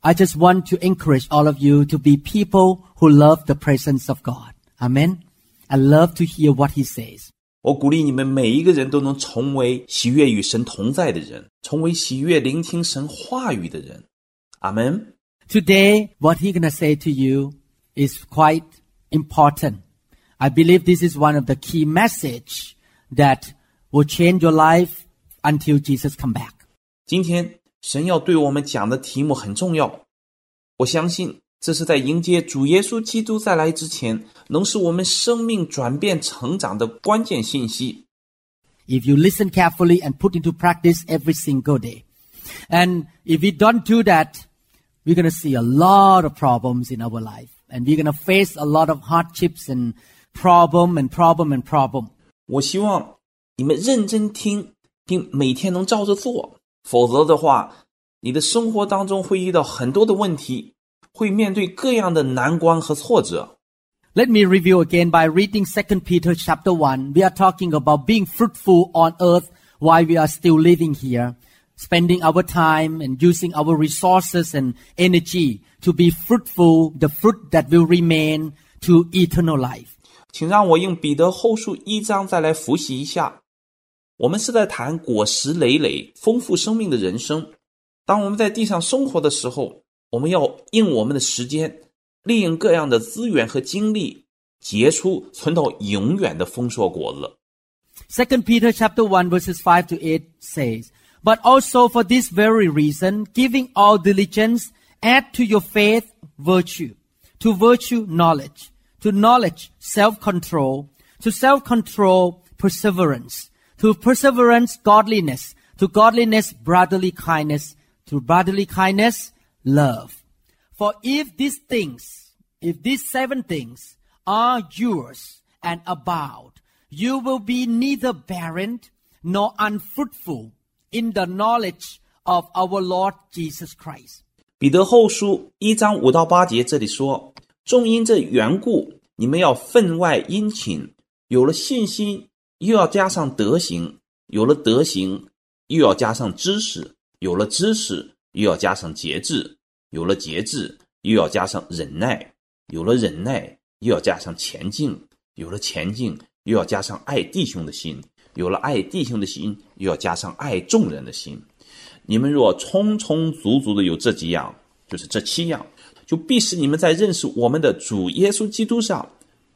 I just want to encourage all of you to be people who love the presence of God. Amen. I love to hear what He says. 我鼓励你们每一个人都能成为喜悦与神同在的人，成为喜悦聆听神话语的人。阿门。 Today, what He's gonna say to you is quite important. I believe this is one of the key message that will change your life until Jesus come back. 今天 神要对我们讲的题目很重要，我相信这是在迎接主耶稣基督再来之前，能使我们生命转变成长的关键信息。 if you listen carefully and put into practice every single day. And if we don't do that, we're going to see a lot of problems in our life. And we're going to face a lot of hardships and problem and problem and problem. 我希望你们认真听，并每天能照着做， 否则的话，你的生活当中会遇到很多的问题，会面对各样的难关和挫折。 Let me review again by reading 2 Peter chapter 1. We are talking about being fruitful on earth while we are still living here, spending our time and using our resources and energy to be fruitful, the fruit that will remain to eternal life. 请让我用彼得后书一章再来复习一下。 我们是在谈果实累累、丰富生命的人生。当我们在地上生活的时候，我们要用我们的时间，利用各样的资源和精力，结出存到永远的丰硕果子。 Second Peter chapter 1 verses 5 to 8 says, But also for this very reason, giving all diligence, add to your faith virtue, to virtue knowledge, to knowledge self-control, to self-control perseverance, to perseverance godliness, to godliness brotherly kindness, to brotherly kindness love. For if these things, if these seven things are yours and abound, you will be neither barren nor unfruitful in the knowledge of our Lord Jesus Christ. 彼得后书一章五到八节这里说：“正因这缘故，你们要分外殷勤。有了信心， 又要加上德行；有了德行，又要加上知识；有了知识，又要加上节制；有了节制，又要加上忍耐；有了忍耐，又要加上前进；有了前进，又要加上爱弟兄的心；有了爱弟兄的心，又要加上爱众人的心。”你们若充充足足的有这几样，就是这七样，就必使你们在认识我们的主耶稣基督上，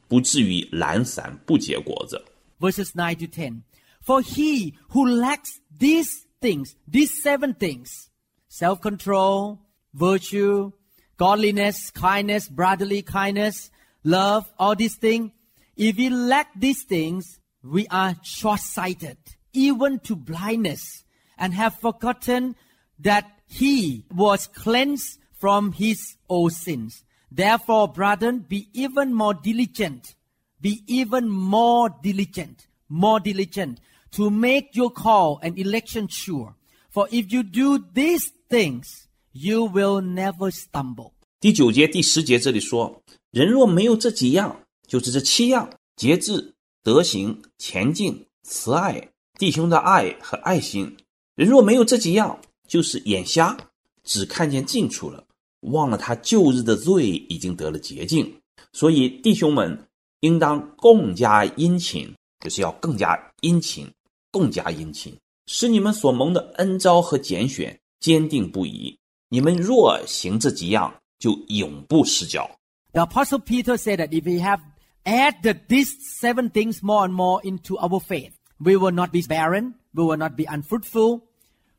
不至于懒散不结果子。Verses 9 to 10. For he who lacks these things, these seven things, self-control, virtue, godliness, kindness, brotherly kindness, love, all these things, if we lack these things, we are short-sighted, even to blindness, and have forgotten that he was cleansed from his old sins. Therefore, brethren, be even more diligent, be even more diligent, more diligent to make your call and election sure. For if you do these things, you will never stumble. 第九节、第十节这里说：人若没有这几样，就是这七样：节制、德行、前进、慈爱、弟兄的爱和爱心。人若没有这几样，就是眼瞎，只看见近处了，忘了他旧日的罪已经得了洁净。所以弟兄们应当更加殷勤，就是要更加殷勤，更加殷勤，使你们所蒙的恩招和拣选坚定不移。你们若行这几样，就永不失脚。 The Apostle Peter said that if we have added these seven things more and more into our faith, we will not be barren, we will not be unfruitful,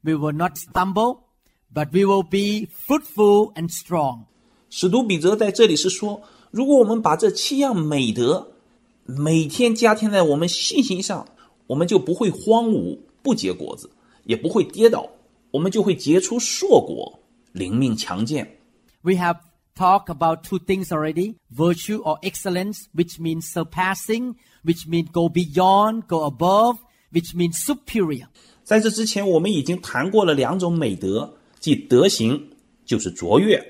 we will not stumble, but we will be fruitful and strong. 使徒彼得在这里是说， 如果我们把这七样美德每天加添在我们信心上，我们就不会荒芜不结果子，也不会跌倒，我们就会结出硕果，灵命强健。We have talked about two things already virtue or excellence, which means surpassing, which means go beyond, go above, which means superior. 在这之前，我们已经谈过了两种美德，即德行就是卓越，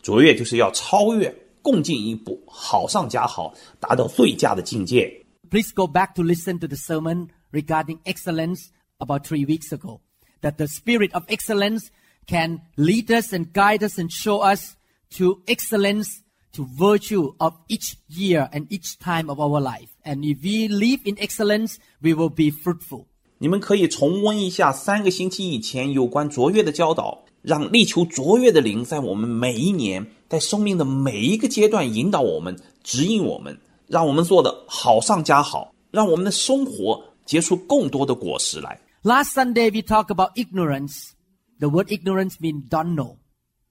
卓越就是要超越，共进一步，好上加好，达到最佳的境界。 Please go back to listen to the sermon regarding excellence about three weeks ago. That the spirit of excellence can lead us and guide us and show us to excellence, to virtue of each year and each time of our life. And if we live in excellence, we will be fruitful. 你们可以重温一下三个星期以前有关卓越的教导， 让力求卓越的灵在我们每一年，在生命的每一个阶段引导我们、指引我们，让我们做的好上加好，让我们的生活结出更多的果实来。Last Sunday we talked about ignorance. The word ignorance means don't know.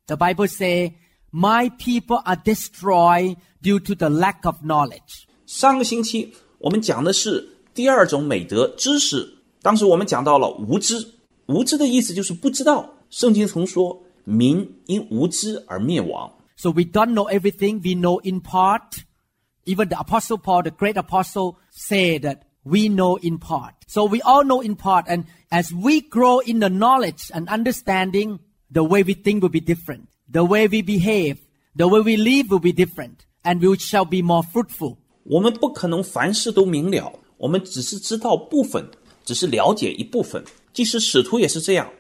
The Bible say, "My people are destroyed due to the lack of knowledge." 上个星期我们讲的是第二种美德——知识。当时我们讲到了无知，无知的意思就是不知道。圣经曾说：“民因无知而灭亡。 So we don't know everything. We know in part. Even the Apostle Paul, the great apostle, said that we know in part. So we all know in part. And as we grow in the knowledge and understanding, the way we think will be different. The way we behave, the way we live will be different. And we shall be more fruitful. 我们不可能凡事都明了，我们只是知道部分，只是了解一部分。即使使徒也是这样。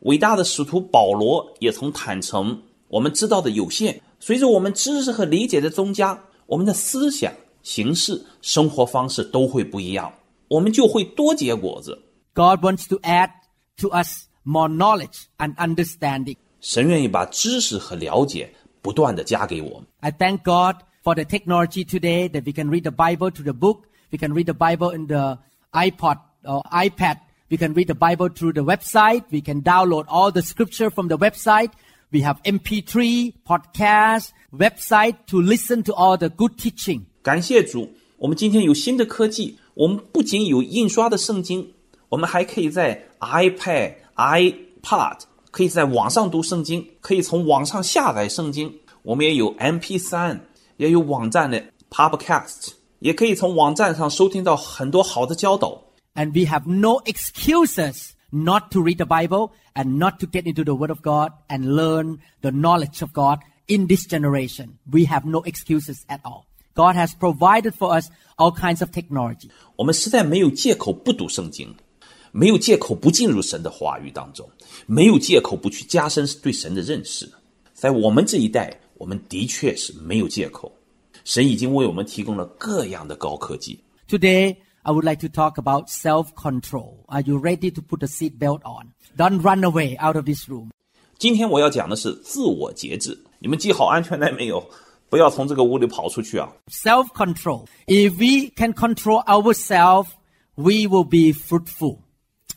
伟大的使徒保罗也曾坦诚，我们知道的有限。随着我们知识和理解的增加，我们的思想、行事、生活方式都会不一样，我们就会多结果子。 God wants to add to us more knowledge and understanding. 神愿意把知识和了解不断的加给我们。 I thank God for the technology today that we can read the Bible through the book. We can read the Bible in the iPod or iPad. We can read the Bible through the website. We can download all the scripture from the website. We have MP3, podcast, website to listen to all the good teaching. 感谢主，我们今天有新的科技，我们不仅有印刷的圣经，我们还可以在 iPad、iPad 可以在网上读圣经，可以从网上下载圣经。我们也有 MP3，也有网站的 Podcast，也可以从网站上收听到很多好的教导。 And we have no excuses not to read the Bible and not to get into the Word of God and learn the knowledge of God in this generation. We have no excuses at all. God has provided for us all kinds of technology. 我们实在没有借口不读圣经，没有借口不进入神的话语当中，没有借口不去加深对神的认识。在我们这一代，我们的确是没有借口。神已经为我们提供了各样的高科技。 Today, I would like to talk about self-control. Are you ready to put a seat belt on? Don't run away out of this room. 今天我要讲的是自我节制。你们系好安全带没有？不要从这个屋里跑出去啊！ Self-control. If we can control ourselves, we will be fruitful.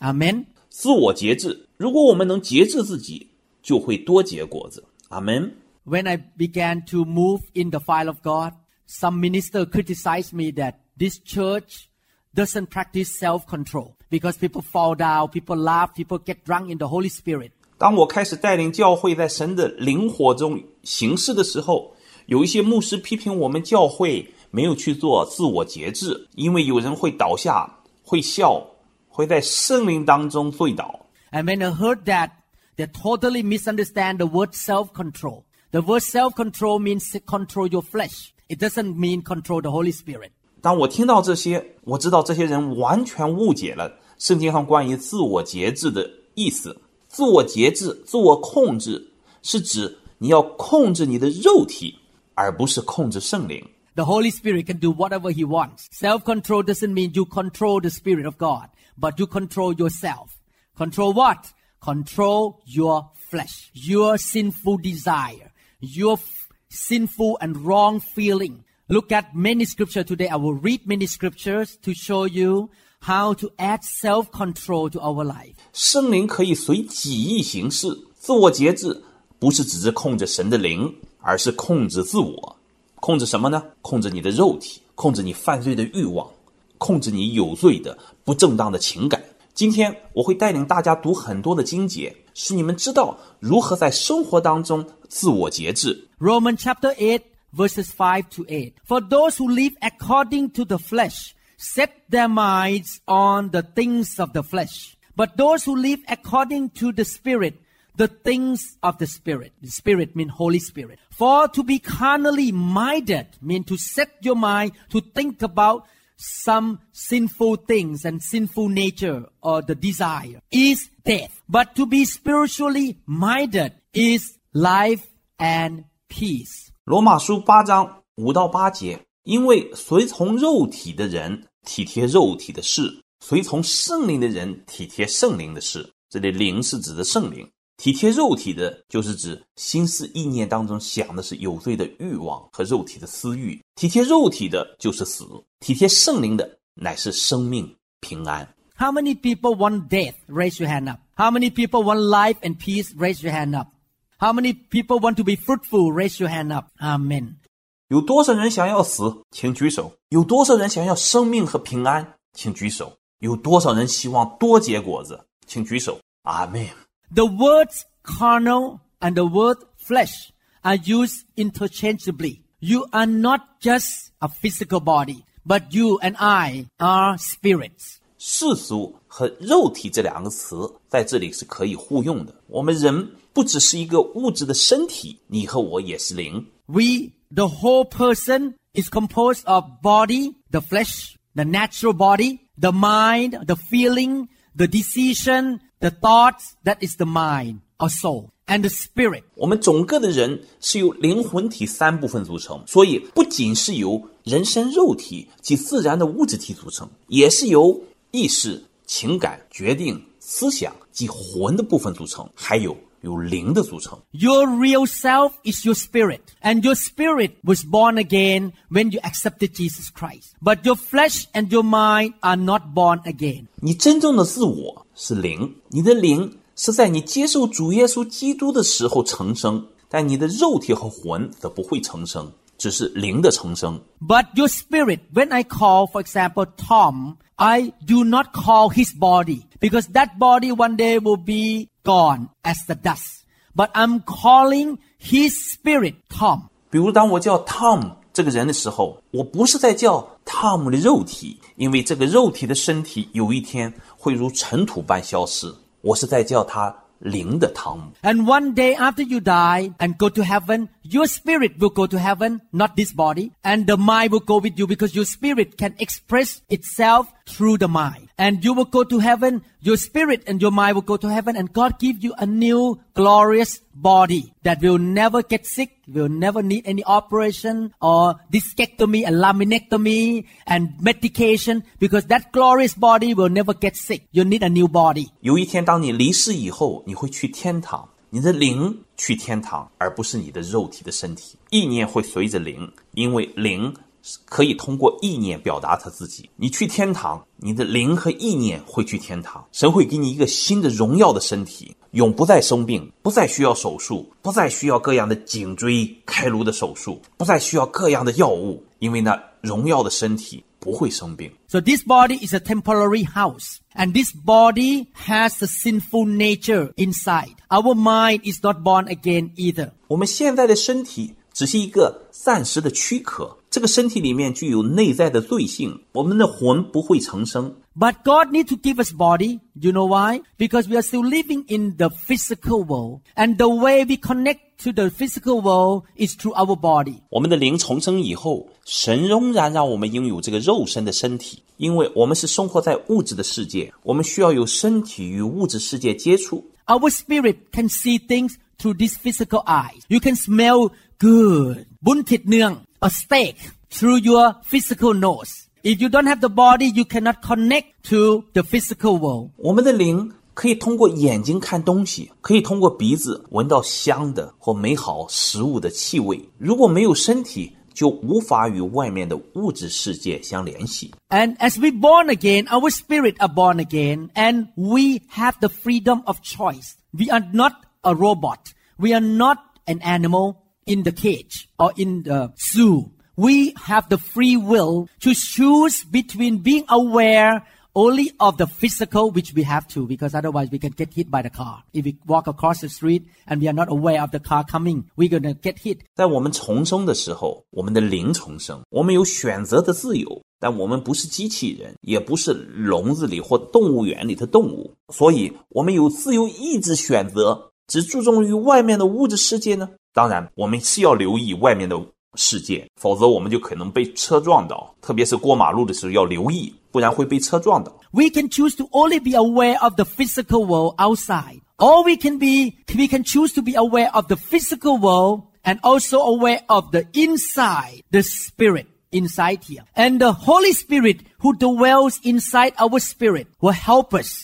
Amen. 自我节制，如果我们能节制自己，就会多结果子。阿门。 When I began to move in the file of God, some minister criticized me that this church doesn't practice self-control because people fall down, people laugh, people get drunk in the Holy Spirit. 当我开始带领教会在神的灵火中行事的时候，有一些牧师批评我们教会没有去做自我节制，因为有人会倒下、会笑、会在圣灵当中醉倒。 And when I heard that, they totally misunderstand the word self-control. The word self-control means control your flesh. It doesn't mean control the Holy Spirit. 当我听到这些，我知道这些人完全误解了圣经上关于自我节制的意思。自我节制、自我控制是指你要控制你的肉体，而不是控制圣灵。 The Holy Spirit can do whatever He wants. Self-control doesn't mean you control the Spirit of God, but you control yourself. Control what? Control your flesh, your sinful desire, your f- sinful and wrong feeling. Look at many scripture today. I will read many scriptures to show you how to add self-control to our life. 圣灵可以随己意行事，自我节制不是只是控制神的灵，而是控制自我，控制什么呢？控制你的肉体，控制你犯罪的欲望，控制你有罪的不正当的情感。今天我会带领大家读很多的经节，使你们知道如何在生活当中自我节制。Romans chapter 8 verses 5 to 8. For those who live according to the flesh set their minds on the things of the flesh. But those who live according to the spirit, the things of the spirit. The spirit means Holy Spirit. For to be carnally minded means to set your mind to think about some sinful things and sinful nature or the desire is death. But to be spiritually minded is life and peace. 罗马书八章五到八节，因为随从肉体的人体贴肉体的事，随从圣灵的人体贴圣灵的事。这里灵是指的圣灵，体贴肉体的，就是指心思意念当中想的是有罪的欲望和肉体的私欲。体贴肉体的就是死，体贴圣灵的乃是生命平安。How many people want death? Raise your hand up. How many people want life and peace? Raise your hand up. How many people want to be fruitful? Raise your hand up. Amen. 有多少人想要死？请举手。有多少人想要生命和平安？请举手。有多少人希望多结果子？请举手。阿门。 The words carnal and the word flesh are used interchangeably. You are not just a physical body, but you and I are spirits. 世俗和肉体这两个词在这里是可以互用的。我们人 不只是一个物质的身体，你和我也是灵。We, the whole person, is composed of body, the flesh, the natural body, the mind, the feeling, the decision, the thoughts, that is the mind or soul, and the spirit. 我们整个的人是由灵魂体三部分组成，所以不仅是由人身肉体及自然的物质体组成，也是由意识、情感、决定、思想及魂的部分组成，还有由灵的组成。 Your real self is your spirit, and your spirit was born again when you accepted Jesus Christ. But your flesh and your mind are not born again. 你真正的自我是灵，你的灵是在你接受主耶稣基督的时候成生，但你的肉体和魂则不会成生，只是灵的成生。 But your spirit, when I call, for example, Tom, I do not call his body because that body one day will be gone as the dust. But I'm calling his spirit Tom. 比如，当我叫 Tom 这个人的时候，我不是在叫 Tom 的肉体，因为这个肉体的身体有一天会如尘土般消失，我是在叫他 灵的汤姆。 And one day after you die and go to heaven, your spirit will go to heaven, not this body. And the mind will go with you because your spirit can express itself through the mind. And you will go to heaven, your spirit and your mind will go to heaven and God give you a new glorious body that will never get sick, will never need any operation or discectomy and laminectomy and medication because that glorious body will never get sick. You need a new body. 有一天，当你离世以后，你会去天堂，你的灵去天堂，而不是你的肉体的身体。意念会随着灵，因为灵是 可以通过意念表达他自己。你去天堂，你的灵和意念会去天堂，神会给你一个新的荣耀的身体，永不再生病，不再需要手术，不再需要各样的颈椎开颅的手术，不再需要各样的药物，因为那荣耀的身体不会生病。So this body is a temporary house. And this body has a sinful nature inside. Our mind is not born again either. 我们现在的身体只是一个暂时的躯壳，这个身体里面具有内在的罪性，我们的魂不会成生。But God needs to give us body. You know why? Because we are still living in the physical world. And the way we connect to the physical world is through our body. 我们的灵重生以后，神仍然让我们拥有这个肉身的身体，因为我们是生活在物质的世界，我们需要有身体与物质世界接触。Our spirit can see things through these physical eyes. You can smell good. Bun thịt nương, a steak through your physical nose. If you don't have the body, you cannot connect to the physical world. 我们的灵可以通过眼睛看东西，可以通过鼻子闻到香的或美好食物的气味。如果没有身体，就无法与外面的物质世界相联系。And as we born again, our spirit are born again, and we have the freedom of choice. We are not a robot. We are not an animal in the cage or in the zoo. we have the free will to choose between being aware only of the physical, which we have to, because otherwise we can get hit by the car. If we walk across the street and we are not aware of the car coming, we're gonna get hit. 在我们重生的时候，我们的灵重生，我们有选择的自由，但我们不是机器人，也不是笼子里或动物园里的动物，所以我们有自由意志选择， 只注重于外面的物质世界呢？当然，我们是要留意外面的世界，否则我们就可能被车撞到，特别是过马路的时候要留意，不然会被车撞到。 We can choose to only be aware of the physical world outside. Or we can be, we can choose to be aware of the physical world and also aware of the inside, the spirit inside here. And the Holy Spirit who dwells inside our spirit will help us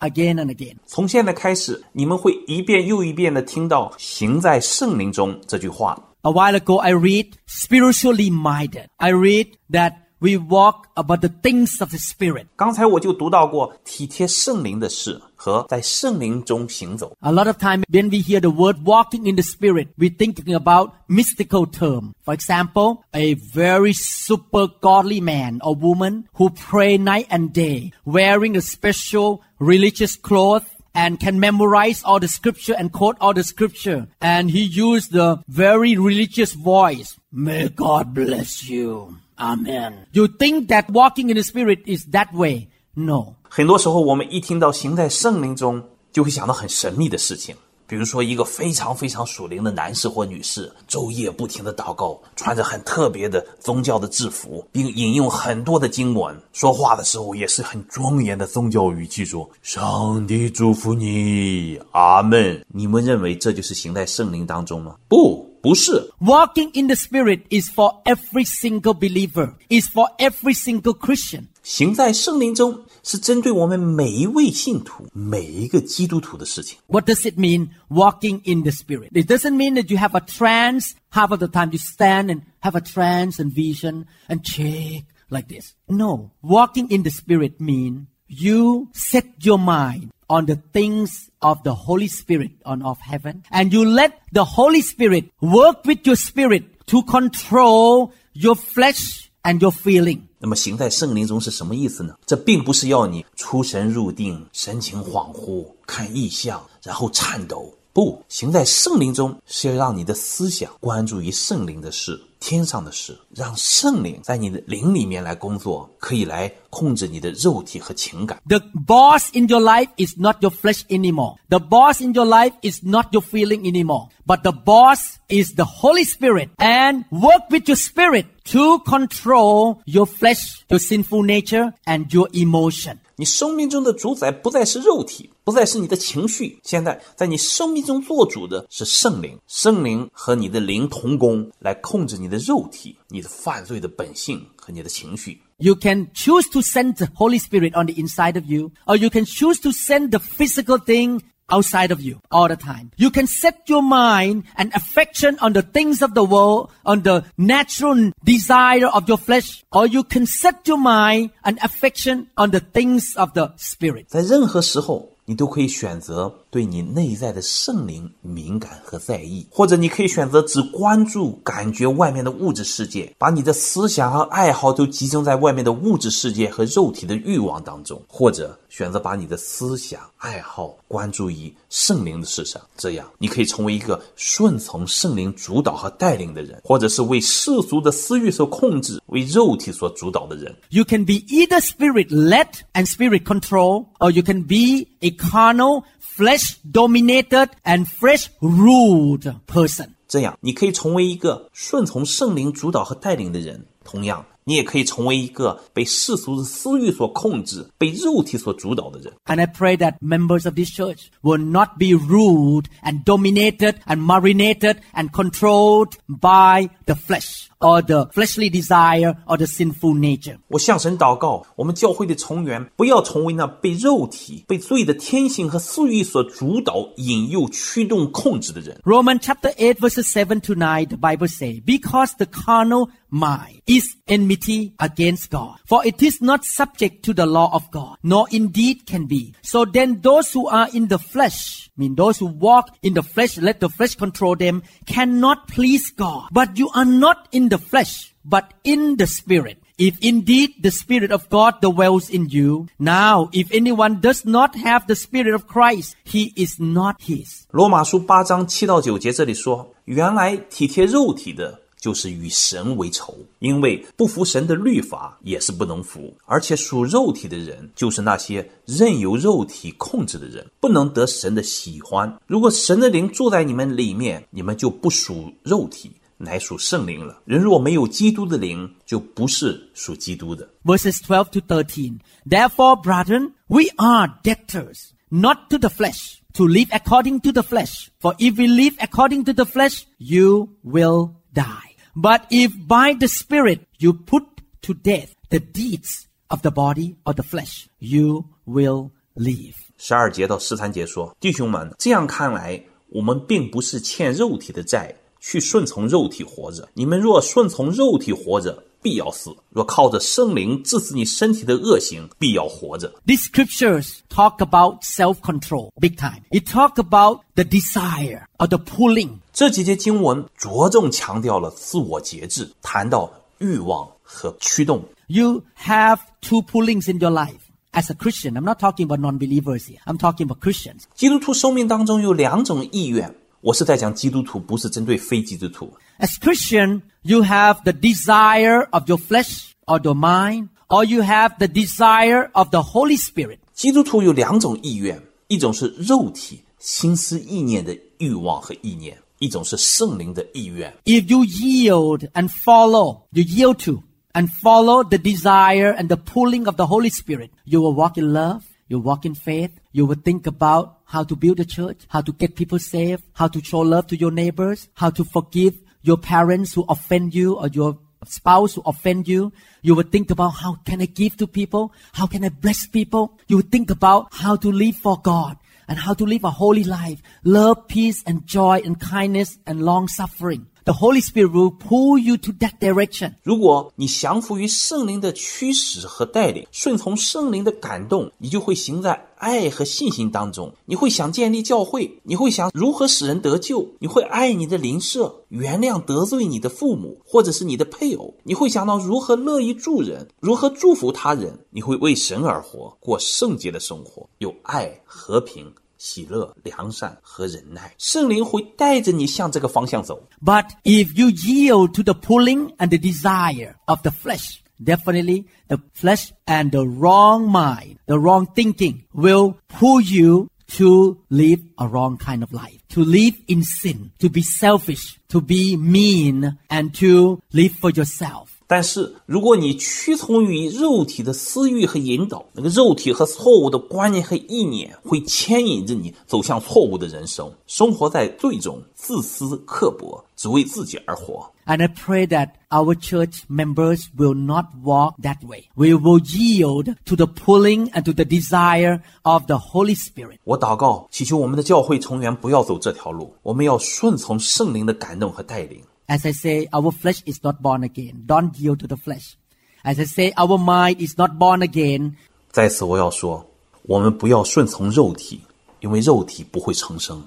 again and again. 从现在开始，你们会一遍又一遍的听到“行在圣灵中”这句话。 A while ago, I read spiritually minded. I read that we walk about the things of the spirit. 刚才我就读到过体贴圣灵的事和在圣灵中行走。 A lot of time when we hear the word walking in the spirit, we're thinking about mystical term. For example, a very super godly man or woman who pray night and day, wearing a special religious cloth and can memorize all the scripture and quote all the scripture. And he used the very religious voice. May God bless you. Amen. You think that walking in the spirit is that way? No. 很多时候，我们一听到行在圣灵中，就会想到很神秘的事情， 比如说一个非常非常属灵的男士或女士，昼夜不停的祷告，穿着很特别的宗教的制服，并引用很多的经文，说话的时候也是很庄严的宗教语气说：“上帝祝福你，阿门。”你们认为这就是行在圣灵当中吗？不，不是。Walking in the Spirit is for every single believer, is for every single Christian. 行在圣灵中是针对我们每一位信徒、每一个基督徒的事情。 What does it mean, walking in the Spirit? It doesn't mean that you have a trance, half of the time you stand and have a trance and vision and check like this. No. Walking in the Spirit mean you set your mind on the things of the Holy Spirit on of heaven and you let the Holy Spirit work with your spirit to control your flesh and your feeling. 那么行在圣灵中是什么意思呢？这并不是要你出神入定、神情恍惚、看异象，然后颤抖。不，行在圣灵中是要让你的思想关注于圣灵的事、天上的事，让圣灵在你的灵里面来工作，可以来控制你的肉体和情感。 The boss in your life is not your flesh anymore. The boss in your life is not your feeling anymore. But the boss is the Holy Spirit and work with your spirit to control your flesh, your sinful nature and your emotion. 你生命中的主宰不再是肉体，不再是你的情绪，现在在你生命中做主的是圣灵。圣灵和你的灵同工，来控制你的肉体、你的犯罪的本性和你的情绪。You can choose to send the Holy Spirit on the inside of you, or you can choose to send the physical thing outside of you all the time. You can set your mind and affection on the things of the world, on the natural desire of your flesh, or you can set your mind and affection on the things of the spirit. 在任何时候，你都可以选择 对你内在的圣灵敏感和在意，或者你可以选择只关注、感觉外面的物质世界，把你的思想和爱好都集中在外面的物质世界和肉体的欲望当中，或者选择把你的思想、爱好关注于圣灵的事上。这样，你可以成为一个顺从圣灵主导和带领的人，或者是为世俗的私欲所控制、为肉体所主导的人。You can be either spirit led and spirit control, or you can be a carnal, flesh dominated and flesh ruled person. 这样，你可以成为一个顺从圣灵主导和带领的人；同样，你也可以成为一个被世俗的私欲所控制、被肉体所主导的人。 And I pray that members of this church will not be ruled and dominated and marinated and controlled by the flesh or the fleshly desire or the sinful nature. 我向神祷告，我们教会的成员不要成为那被肉体、被罪的天性和私欲所主导、引诱、驱动、控制的人。 Romans chapter 8 verses 7 to 9, the Bible say, because the carnal mind is enmity against God. For it is not subject to the law of God, nor indeed can be. So then those who are in the flesh, I mean those who walk in the flesh, let the flesh control them, cannot please God. But you are not in the flesh, but in the spirit. If indeed the Spirit of God dwells in you, now if anyone does not have the Spirit of Christ, he is not his. 罗马书八章七到九节这里说，原来体贴肉体的， 就是与神为仇，因为不服神的律法也是不能服，而且属肉体的人，就是那些任由肉体控制的人，不能得神的喜欢。如果神的灵住在你们里面，你们就不属肉体，乃属圣灵了。人若没有基督的灵，就不是属基督的。 verses 12 to 13. Therefore, brethren, we are debtors, not to the flesh, to live according to the flesh. For if we live according to the flesh, you will die. But if by the Spirit you put to death the deeds of the body or the flesh, you will live. 十二节到十三节说：“弟兄们，这样看来，我们并不是欠肉体的债，去顺从肉体活着。你们若顺从肉体活着，必要死；若靠着圣灵致死你身体的恶行，必要活着。These scriptures talk about self-control big time. It talk about the desire or the pulling 这几节经文着重强调了自我节制，谈到欲望和驱动。You have two pullings in your life. As a Christian, I'm not talking about non-believers here. I'm talking about Christians. 基督徒生命当中有两种意愿，我是在讲基督徒，不是针对非基督徒。As Christian, you have the desire of your flesh or your mind, or you have the desire of the Holy Spirit. 基督徒有两种意愿，一种是肉体心思意念的欲望和意念，一种是圣灵的意愿。 If you yield and follow, you yield to and follow the desire and the pulling of the Holy Spirit, you will walk in love, you walk in faith, you will think about how to build a church, how to get people saved, how to show love to your neighbors, how to forgive your parents who offend you or your spouse who offend you. You will think about how can I give to people? How can I bless people? You will think about how to live for God and how to live a holy life. Love, peace, and joy, and kindness, and long suffering. The Holy Spirit will pull you to that direction. 如果你降服于圣灵的驱使和带领，顺从圣灵的感动，你就会行在爱和信心当中。你会想建立教会，你会想如何使人得救，你会爱你的邻舍，原谅得罪你的父母或者是你的配偶，你会想到如何乐意助人，如何祝福他人。你会为神而活，过圣洁的生活，有爱、和平、喜乐、良善和忍耐。圣灵会带着你向这个方向走。 But if you yield to the pulling and the desire of the flesh, definitely the flesh and the wrong mind, the wrong thinking will pull you to live a wrong kind of life, to live in sin, to be selfish, to be mean, and to live for yourself. 但是，如果你屈从于肉体的私欲和引导，那个肉体和错误的观念和意念会牵引着你走向错误的人生，生活在罪中，自私刻薄，只为自己而活。And I pray that our church members will not walk that way. We will yield to the pulling and to the desire of the Holy Spirit. 我祷告，祈求我们的教会成员不要走这条路，我们要顺从圣灵的感动和带领。As I say, our flesh is not born again. Don't yield to the flesh. As I say, our mind is not born again. 在此，我要说，我们不要顺从肉体，因为肉体不会重生，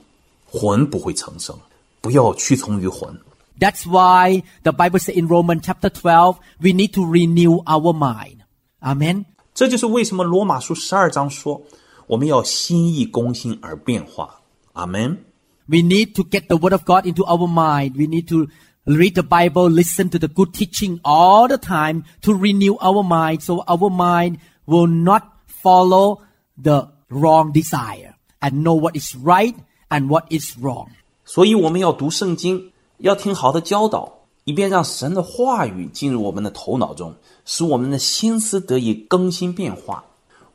魂不会重生，不要屈从于魂。 That's why the Bible says in Romans chapter 12, we need to renew our mind. Amen. 这就是为什么罗马书十二章说，我们要心意更新而变化。阿门。 We need to get the word of God into our mind. We need to read the Bible, listen to the good teaching all the time to renew our mind so our mind will not follow the wrong desire and know what is right and what is wrong. 所以我们要读圣经，要听好的教导，以便让神的话语进入我们的头脑中，使我们的心思得以更新变化。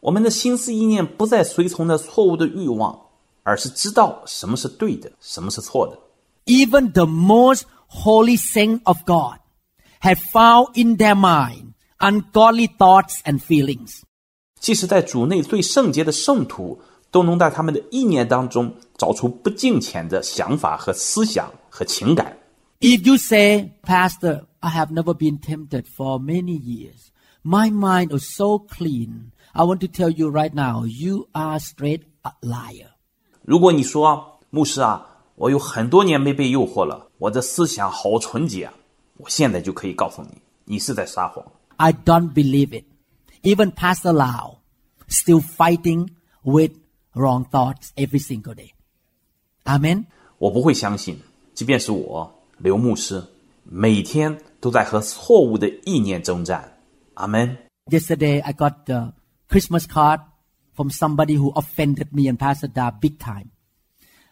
我们的心思意念不再随从那错误的欲望，而是知道什么是对的，什么是错的。 Even the most holy saint of God have found in their mind ungodly thoughts and feelings. 即使在主内最圣洁的圣徒，都能在他们的意念当中找出不敬虔的想法和思想和情感。 If you say, Pastor, I have never been tempted for many years. My mind is so clean. I want to tell you right now, you are straight a liar. 如果你说牧师啊， 我有很多年没被诱惑了，我的思想好纯洁啊，我现在就可以告诉你，你是在撒谎。 I don't believe it. Even Pastor Lau still fighting with wrong thoughts every single day. Amen. 我不会相信，即便是我刘牧师，每天都在和错误的意念征战。阿门。 Yesterday I got the Christmas card from somebody who offended me and Pastor Da big time.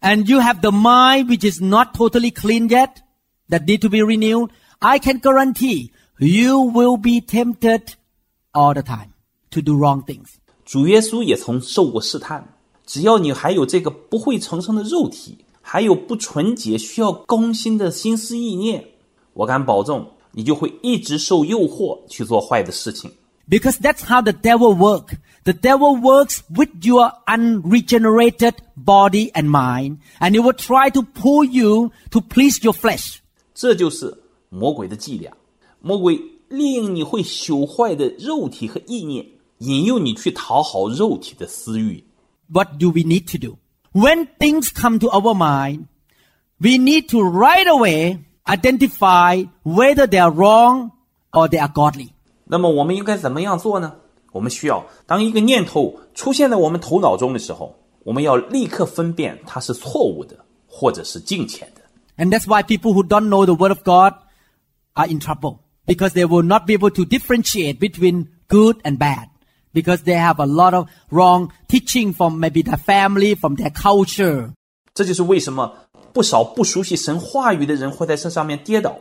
and you have the mind which is not totally clean yet, that need to be renewed, I can guarantee you will be tempted all the time to do wrong things. 主耶稣也曾受过试探，只要你还有这个不会重生的肉体，还有不纯洁需要更新的心思意念，我敢保证，你就会一直受诱惑去做坏的事情。 Because that's how the devil works. The devil works with your unregenerated body and mind, and he will try to pull you to please your flesh. 这就是魔鬼的伎俩。魔鬼令你会朽坏的肉体和意念，引诱你去讨好肉体的私欲。 What do we need to do? When things come to our mind, we need to right away identify whether they are wrong or they are godly. 那么我们应该怎么样做呢？我们需要当一个念头出现在我们头脑中的时候，我们要立刻分辨它是错误的，或者是敬虔的。 And that's why people who don't know the word of God are in trouble because they will not be able to differentiate between good and bad because they have a lot of wrong teaching from maybe their family, from their culture. 这就是为什么不少不熟悉神话语的人会在这上面跌倒，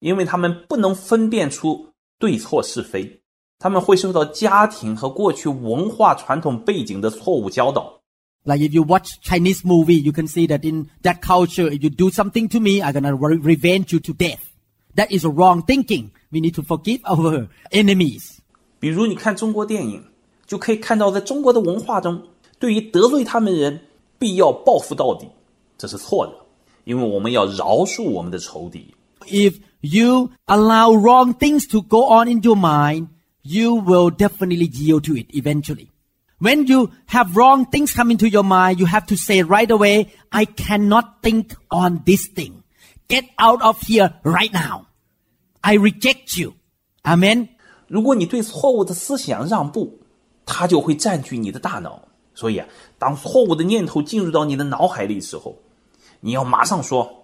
因为他们不能分辨出 对错是非，他们会受到家庭和过去文化传统背景的错误教导。Like if you watch Chinese movie, you can see that in that culture, if you do something to me, I'm gonna re- revenge you to death. That is wrong thinking. We need to forgive our enemies. 比如你看中国电影，就可以看到在中国的文化中，对于得罪他们人，必要报复到底，这是错的，因为我们要饶恕我们的仇敌。If you allow wrong things to go on in your mind, you will definitely yield to it eventually. When you have wrong things come into your mind, you have to say right away, I cannot think on this thing. Get out of here right now. I reject you. Amen. 如果你对错误的思想让步，它就会占据你的大脑。所以啊，当错误的念头进入到你的脑海里的时候，你要马上说：“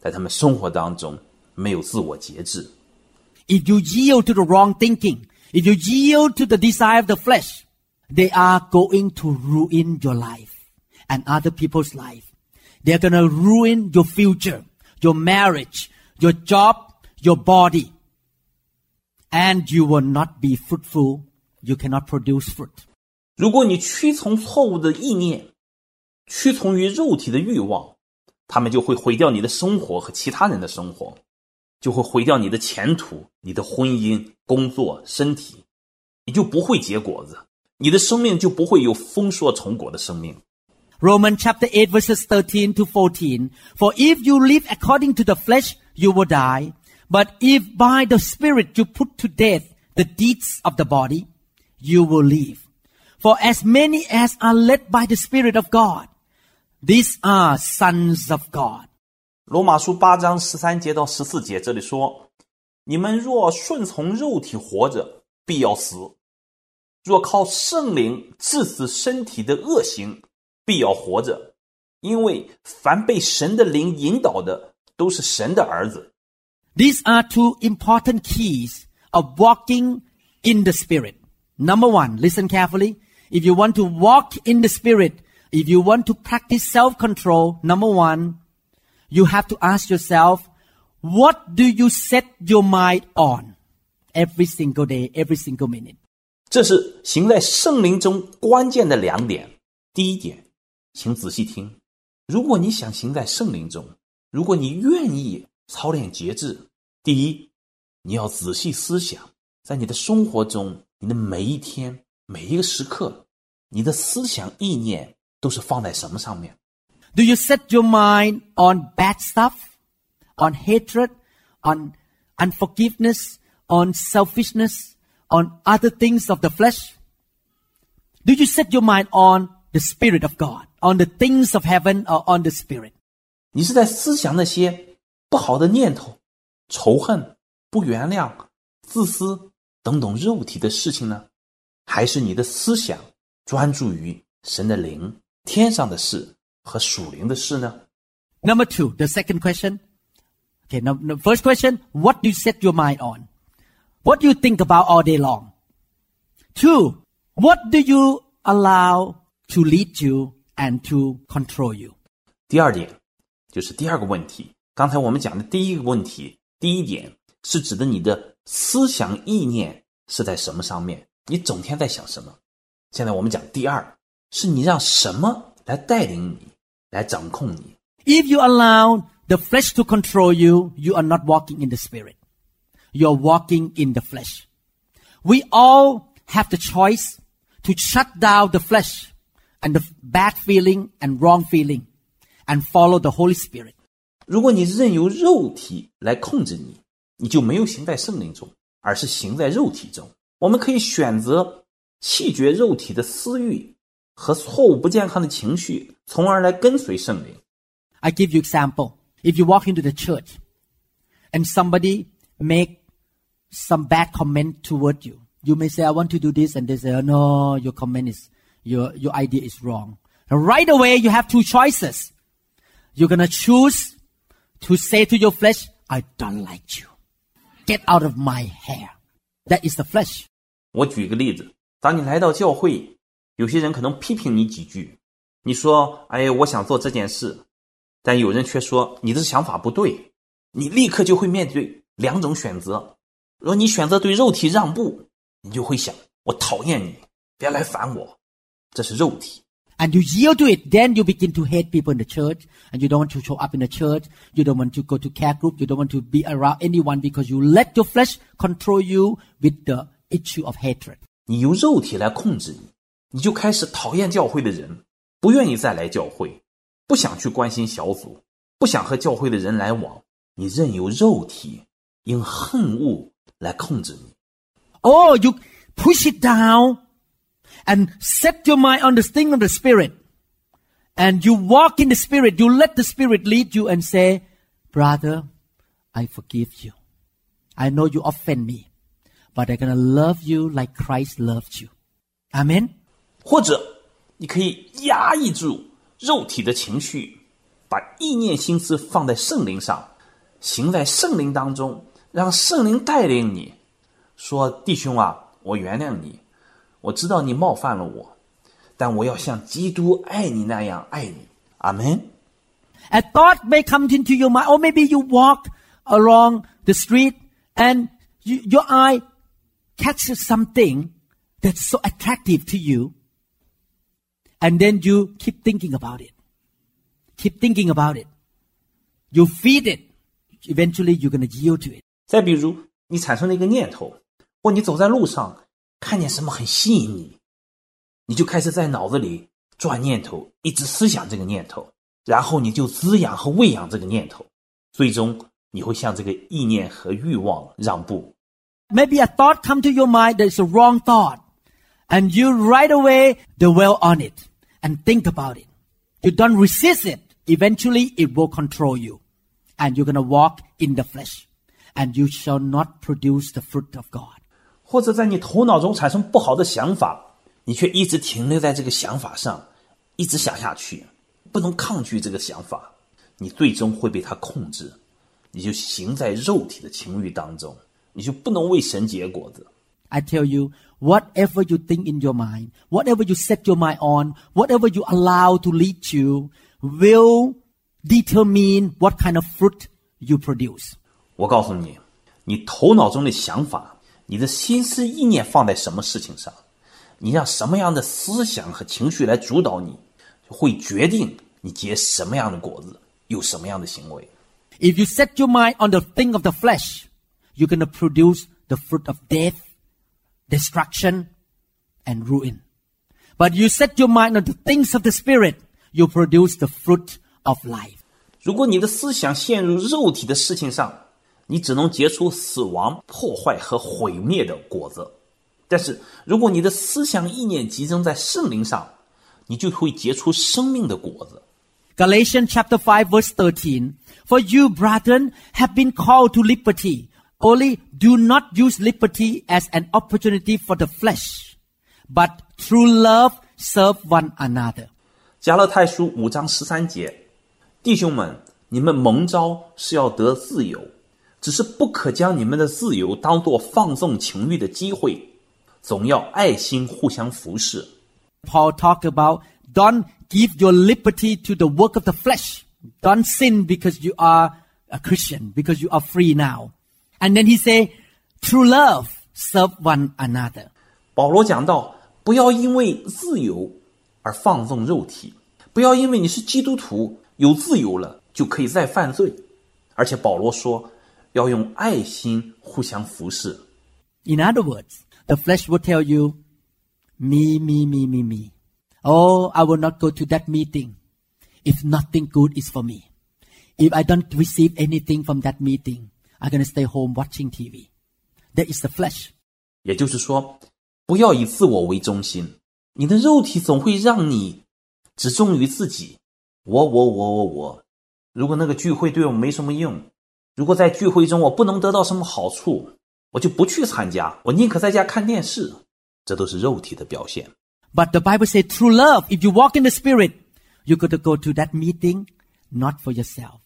在他们生活当中没有自我节制。 If you yield to the wrong thinking, if you yield to the desire of the flesh, they are going to ruin your life and other people's life. They're going to ruin your future, your marriage, your job, your body. and you will not be fruitful. You cannot produce fruit. 如果你屈从错误的意念，屈从于肉体的欲望， 他们就会毁掉你的生活和其他人的生活，就会毁掉你的前途、你的婚姻、工作、身体，你就不会结果子，你的生命就不会有丰硕成果的生命。 Romans chapter 8 verses 13 to 14. For if you live according to the flesh, you will die. But if by the Spirit you put to death the deeds of the body, you will live. For as many as are led by the Spirit of God, these are sons of God. 罗马书八章十三节到十四节，这里说：“你们若顺从肉体活着，必要死；若靠圣灵治死身体的恶行，必要活着。因为凡被神的灵引导的，都是神的儿子。 These are two important keys of walking in the Spirit. Number one, listen carefully. If you want to walk in the Spirit, if you want to practice self-control, number one, you have to ask yourself, what do you set your mind on every single day, every single minute? 这是行在圣灵中关键的两点。第一点，请仔细听：如果你想行在圣灵中，如果你愿意操练节制，第一，你要仔细思想，在你的生活中，你的每一天、每一个时刻，你的思想意念都是放在什么上面？ Do you set your mind on bad stuff, on hatred, on unforgiveness, on selfishness, on other things of the flesh? Do you set your mind on the Spirit of God, on the things of heaven, or on the Spirit? 你是在思想那些不好的念头、仇恨、不原谅、自私等等肉体的事情呢，还是你的思想专注于神的灵、 天上的事和属灵的事呢？ Number two, the second question. Okay, now, the first question, what do you set your mind on? What do you think about all day long? Two, what do you allow to lead you and to control you? 第二点就是第二个问题。刚才我们讲的第一个问题，第一点是指的你的思想意念是在什么上面，你整天在想什么。现在我们讲第二， 是你让什么来带领你，来掌控你。 If you allow the flesh to control you, you are not walking in the spirit. You're walking in the flesh. We all have the choice to shut down the flesh and the bad feeling and wrong feeling and follow the Holy Spirit. 如果你任由肉体来控制你，你就没有行在圣灵中，而是行在肉体中。我们可以选择弃绝肉体的私欲 和错误不健康的情绪，从而来跟随圣灵。 I give you example. If you walk into the church and somebody make some bad comment toward you, you may say, I want to do this, and they say, oh, no, your comment is, your, your idea is wrong. And right away, you have two choices. You're gonna choose to say to your flesh, I don't like you. Get out of my hair. That is the flesh. 我举个例子，当你来到教会， 有些人可能批评你几句，你说：“哎，我想做这件事。”但有人却说你的想法不对，你立刻就会面对两种选择。如果你选择对肉体让步，你就会想：“我讨厌你，别来烦我。”这是肉体。And you yield to it, then you begin to hate people in the church, and you don't want to show up in the church, you don't want to go to care group, you don't want to be around anyone because you let your flesh control you with the issue of hatred. 你由肉体来控制你，你就开始讨厌教会的人，不愿意再来教会，不想去关心小组，不想和教会的人来往。你任由肉体用恨恶来控制你。 Or you push it down and set your mind on the thing of the spirit. And you walk in the spirit, you let the spirit lead you and say, brother, I forgive you. I know you offend me, but I'm gonna love you like Christ loved you. Amen. 或者你可以压抑住肉体的情绪，把意念心思放在圣灵上，行在圣灵当中，让圣灵带领你。说弟兄啊，我原谅你，我知道你冒犯了我，但我要像基督爱你那样爱你。阿门。 A thought may come into your mind, or maybe you walk along the street and you, your eye catch something that's so attractive to you, and then you keep thinking about it. Keep thinking about it. You feed it. Eventually, you're going to yield to it. 再比如，你产生了一个念头，或你走在路上看见什么很吸引你，你就开始在脑子里转念头，一直思想这个念头，然后你就滋养和喂养这个念头，最终你会向这个意念和欲望让步。 Maybe a thought come to your mind that's a wrong thought, and you right away dwell on it And think about it. You don't resist it. Eventually, it will control you, and you're gonna walk in the flesh, and you shall not produce the fruit of God. 或者在你头脑中产生不好的想法，你却一直停留在这个想法上，一直想下去，不能抗拒这个想法，你最终会被它控制，你就行在肉体的情欲当中，你就不能为神结果子。I tell you, whatever you think in your mind, whatever you set your mind on, whatever you allow to lead you, will determine what kind of fruit you produce. 我告诉你，你头脑中的想法，你的心思意念放在什么事情上，你让什么样的思想和情绪来主导你，会决定你结什么样的果子，有什么样的行为。 If you set your mind on the thing of the flesh, you're going to produce the fruit of death, destruction, and ruin. But you set your mind on the things of the spirit, you produce the fruit of life. 如果你的思想陷入肉体的事情上，你只能结出死亡、破坏和毁灭的果子；但是，如果你的思想意念集中在圣灵上，你就会结出生命的果子。 Galatians chapter 5 verse 13. For you, brethren, have been called to liberty. only do not use liberty as an opportunity for the flesh, but through love serve one another. 加拉太书五章十三节，弟兄们，你们蒙召是要得自由，只是不可将你们的自由当作放纵情欲的机会，总要爱心互相服侍。Paul talked about don't give your liberty to the work of the flesh. Don't sin because you are a Christian, because you are free now. And then he say, through love, serve one another. 保罗讲到，不要因为自由而放纵肉体，不要因为你是基督徒有自由了就可以再犯罪，而且保罗说要用爱心互相服侍。 In other words, the flesh will tell you, me, me, me, me, me. Oh, I will not go to that meeting if nothing good is for me. If I don't receive anything from that meeting, I'm going to stay home watching TV. That is the flesh. 也就是说，不要以自我为中心，你的肉体总会让你只忠于自己。我我我我我。如果那个聚会对我没什么用，如果在聚会中我不能得到什么好处，我就不去参加，我宁可在家看电视。这都是肉体的表现。 But the Bible says through love, if you walk in the Spirit, you're going to go to that meeting not for yourself, but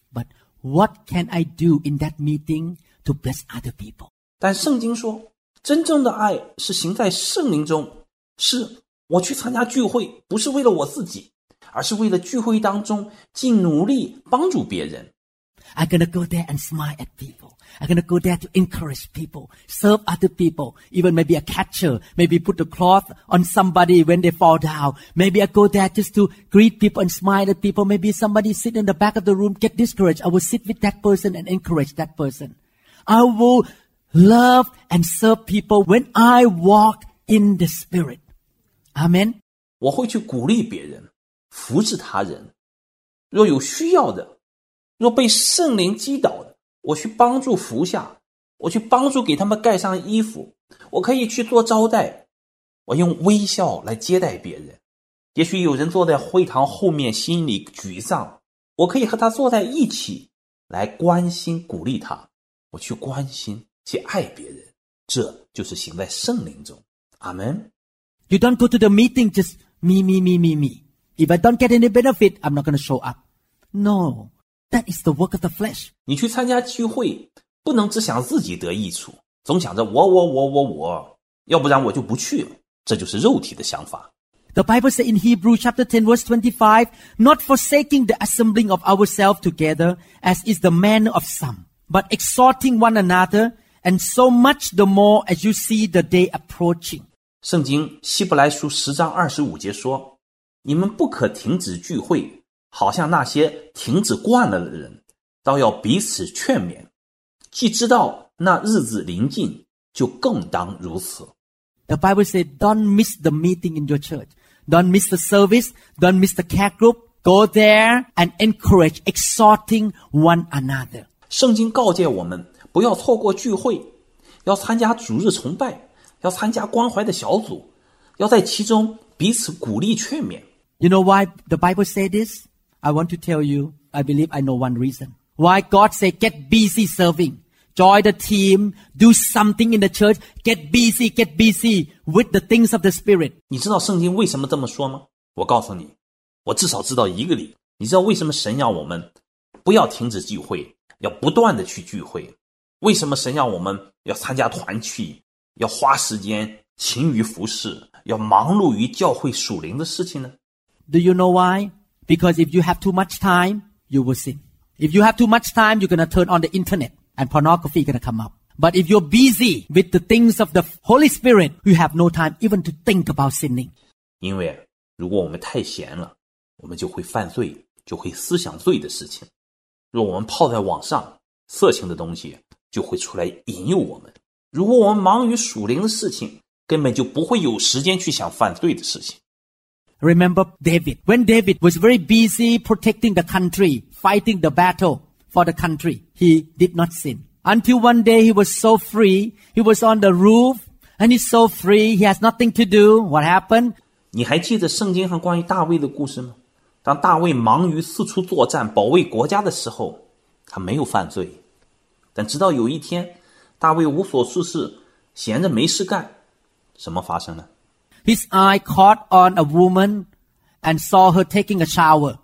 What can I do in that meeting to bless other people? 但圣经说，真正的爱是行在圣灵中，是我去参加聚会，不是为了我自己，而是为了聚会当中尽努力帮助别人。I'm going to go there and smile at people. I'm going to go there to encourage people, serve other people, even maybe a catcher, maybe put a cloth on somebody when they fall down. Maybe I go there just to greet people and smile at people. Maybe somebody sit in the back of the room, get discouraged. I will sit with that person and encourage that person. I will love and serve people when I walk in the Spirit. Amen. 我会去鼓励别人，扶持他人。若有需要的， 若被圣灵击倒的，我去帮助服下，我去帮助给他们盖上衣服，我可以去做招待，我用微笑来接待别人。也许有人坐在会堂后面，心里沮丧，我可以和他坐在一起，来关心鼓励他，我去关心去爱别人，这就是行在圣灵中。阿门。You don't go to the meeting just me, me, me, me, me. If I don't get any benefit, I'm not going to show up. No, that is the work of the flesh. 你去参加聚会，不能只想自己得益处，总想着我我我我我，要不然我就不去了。这就是肉体的想法。 The Bible says in Hebrews chapter 10 verse 25, not forsaking the assembling of ourselves together as is the manner of some, but exhorting one another, and so much the more as you see the day approaching. 圣经希伯来书十章二十五节说：“你们不可停止聚会， ”好像那些停止惯了的人，倒要彼此劝勉。既知道那日子临近，就更当如此。 The Bible says, don't miss the meeting in your church. Don't miss the service. Don't miss the care group. Go there and encourage, exhorting one another. 圣经告诫我们，不要错过聚会，要参加主日崇拜，要参加关怀的小组，要在其中彼此鼓励劝勉。 You know why the Bible say this? I want to tell you, I believe I know one reason. Why God say get busy serving. Join the team, do something in the church, get busy, get busy with the things of the Spirit. 你知道圣经为什么这么说吗？我告诉你，我至少知道一个理。你知道为什么神要我们不要停止聚会，要不断的去聚会？为什么神要我们要参加团契，要花时间勤于服侍，要忙碌于教会属灵的事情呢？ Do you know why? Because if you have too much time, you will sin. If you have too much time, you're gonna turn on the internet and pornography gonna come up. But if you're busy with the things of the Holy Spirit, you have no time even to think about sinning. 因为如果我们太闲了，我们就会犯罪，就会思想罪的事情；若我们泡在网上，色情的东西就会出来引诱我们；如果我们忙于属灵的事情，根本就不会有时间去想犯罪的事情。 Remember David. When David was very busy protecting the country, fighting the battle for the country, he did not sin. Until one day he was so free, he was on the roof and he's so free, he has nothing to do. What happened? 你还记得圣经上关于大卫的故事吗？当大卫忙于四处作战、保卫国家的时候，他没有犯罪。但直到有一天，大卫无所事事，闲着没事干，什么发生了？ His eye caught on a woman and saw her taking a shower.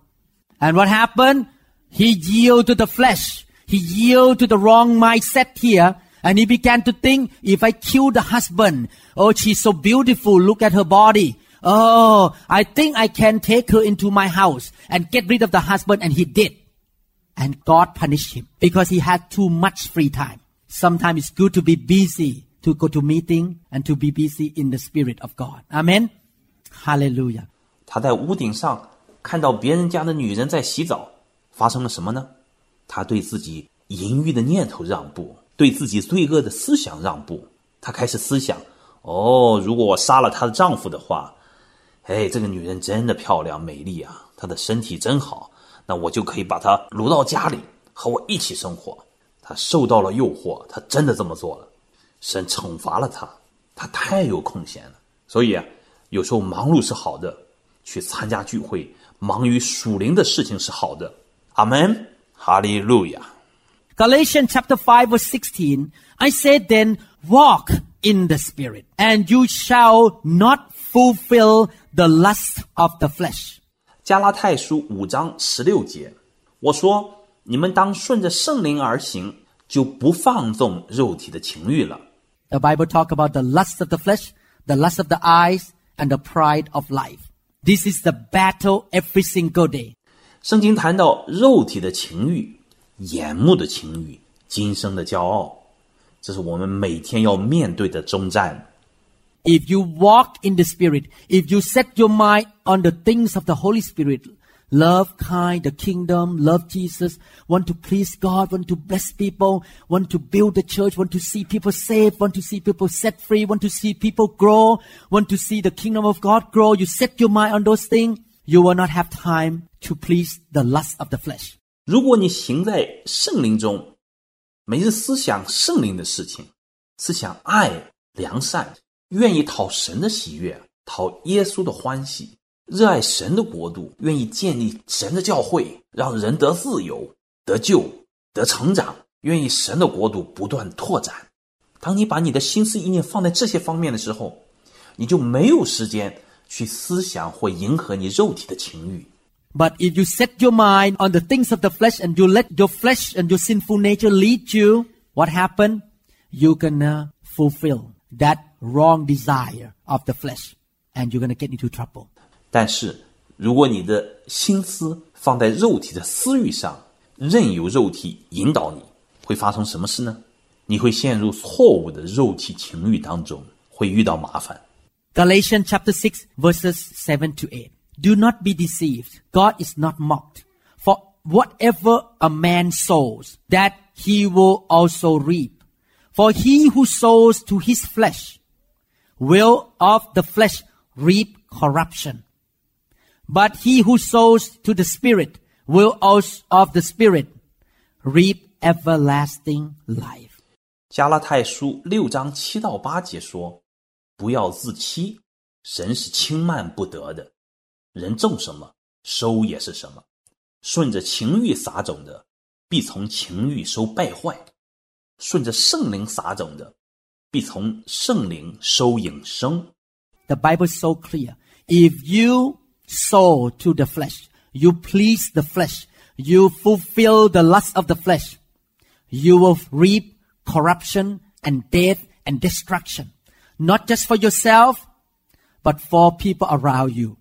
And what happened? He yielded to the flesh. He yielded to the wrong mindset here. And he began to think, if I kill the husband, oh, she's so beautiful. Look at her body. Oh, I think I can take her into my house and get rid of the husband. And he did. And God punished him because he had too much free time. Sometimes it's good to be busy, to go to meeting and to be busy in the spirit of God. Amen. Hallelujah. 他在屋顶上看到别人家的女人在洗澡，发生了什么呢？他对自己淫欲的念头让步，对自己罪恶的思想让步。他开始思想：哦，如果我杀了她的丈夫的话，哎，这个女人真的漂亮美丽啊，她的身体真好，那我就可以把她掳到家里和我一起生活。他受到了诱惑，他真的这么做了。神惩罚了他，他太有空闲了。所以啊，有时候忙碌是好的，去参加聚会，忙于属灵的事情是好的。阿门，哈利路亚。Galatians chapter 5 verse 16. I said then, walk in the spirit and you shall not fulfill the lust of the flesh. 加拉太书五章十六节，我说：你们当顺着圣灵而行，就不放纵肉体的情欲了。The Bible talk about the lust of the flesh, the lust of the eyes, and the pride of life. This is the battle every single day. 圣经谈到肉体的情欲、眼目的情欲、今生的骄傲，这是我们每天要面对的征战。 If you walk in the Spirit, if you set your mind on the things of the Holy Spirit, love, kind, the kingdom, love Jesus, want to please God, want to bless people, want to build the church, want to see people saved, want to see people set free, want to see people grow, want to see the kingdom of God grow, you set your mind on those things, you will not have time to please the lust of the flesh. 如果你行在圣灵中，每日思想圣灵的事情，思想爱、良善，愿意讨神的喜悦，讨耶稣的欢喜， 热爱神的国度，愿意建立神的教会，让人得自由、得救、得成长，愿意神的国度不断拓展。当你把你的心思意念放在这些方面的时候，你就没有时间去思想或迎合你肉体的情欲。 But if you set your mind on the things of the flesh and you let your flesh and your sinful nature lead you, what happened? You're gonna fulfill that wrong desire of the flesh and you're gonna get into trouble. 但是，如果你的心思放在肉体的私欲上，任由肉体引导你，会发生什么事呢？ 你会陷入错误的肉体情欲当中，会遇到麻烦。 Galatians chapter 6 verses 7 to 8. Do not be deceived. God is not mocked. For whatever a man sows, that he will also reap. For he who sows to his flesh will of the flesh reap corruption. But he who sows to the Spirit will also of the Spirit reap everlasting life. 加拉太书六章七到八节说：“不要自欺，神是轻慢不得的。人种什么，收也是什么。顺着情欲撒种的，必从情欲收败坏；顺着圣灵撒种的，必从圣灵收永生。 The Bible is so clear. If you sow to the flesh, you please the flesh, you fulfill the lust of the flesh, you will reap corruption and death and destruction. Not just for yourself, but for people around you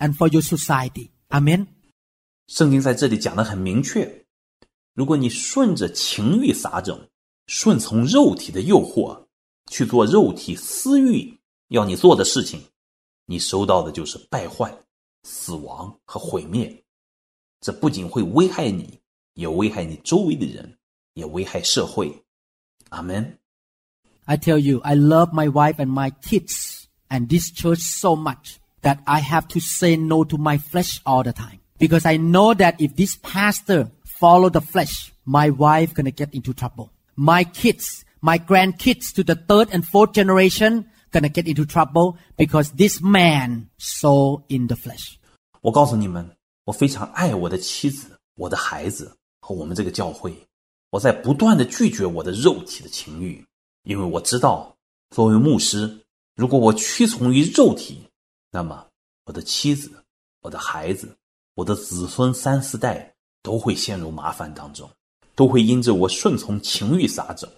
and for your society. Amen. 圣经在这里讲的很明确：如果你顺着情欲撒种，顺从肉体的诱惑，去做肉体私欲要你做的事情，你收到的就是败坏、 死亡和毁灭。这不仅会危害你，也危害你周围的人，也危害社会。阿门。 I tell you, I love my wife and my kids and this church so much that I have to say no to my flesh all the time. Because I know that if this pastor follow the flesh, my wife gonna get into trouble. My kids, my grandkids to the third and fourth generation gonna get into trouble because this man sow in the flesh. 我告诉你们，我非常爱我的妻子、我的孩子和我们这个教会。我在不断的拒绝我的肉体的情欲，因为我知道，作为牧师，如果我屈从于肉体，那么我的妻子、我的孩子、我的子孙三四代都会陷入麻烦当中，都会因着我顺从情欲撒种。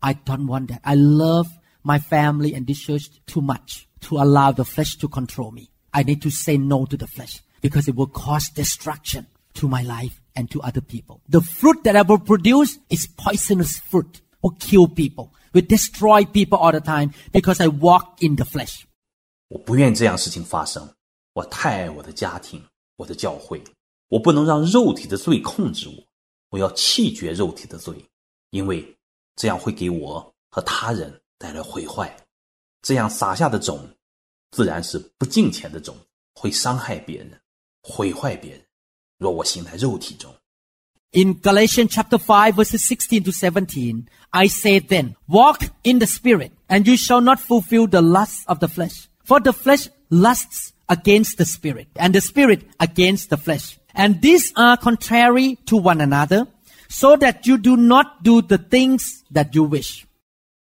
I don't want that. I love my family and this church too much to allow the flesh to control me. I need to say no to the flesh because it will cause destruction to my life and to other people. The fruit that I will produce is poisonous fruit, will kill people, will destroy people all the time because I walk in the flesh. 我不愿这样事情发生。我太爱我的家庭，我的教会，我不能让肉体的罪控制我。我要弃绝肉体的罪，因为这样会给我和他人 带来毁坏。这样撒下的种，自然是不敬虔的种，会伤害别人，毁坏别人。若我行在肉体中， In Galatians chapter 5 verses 16 to 17, I say then, walk in the spirit and you shall not fulfill the lusts of the flesh. For the flesh lusts against the spirit and the spirit against the flesh. And these are contrary to one another so that you do not do the things that you wish.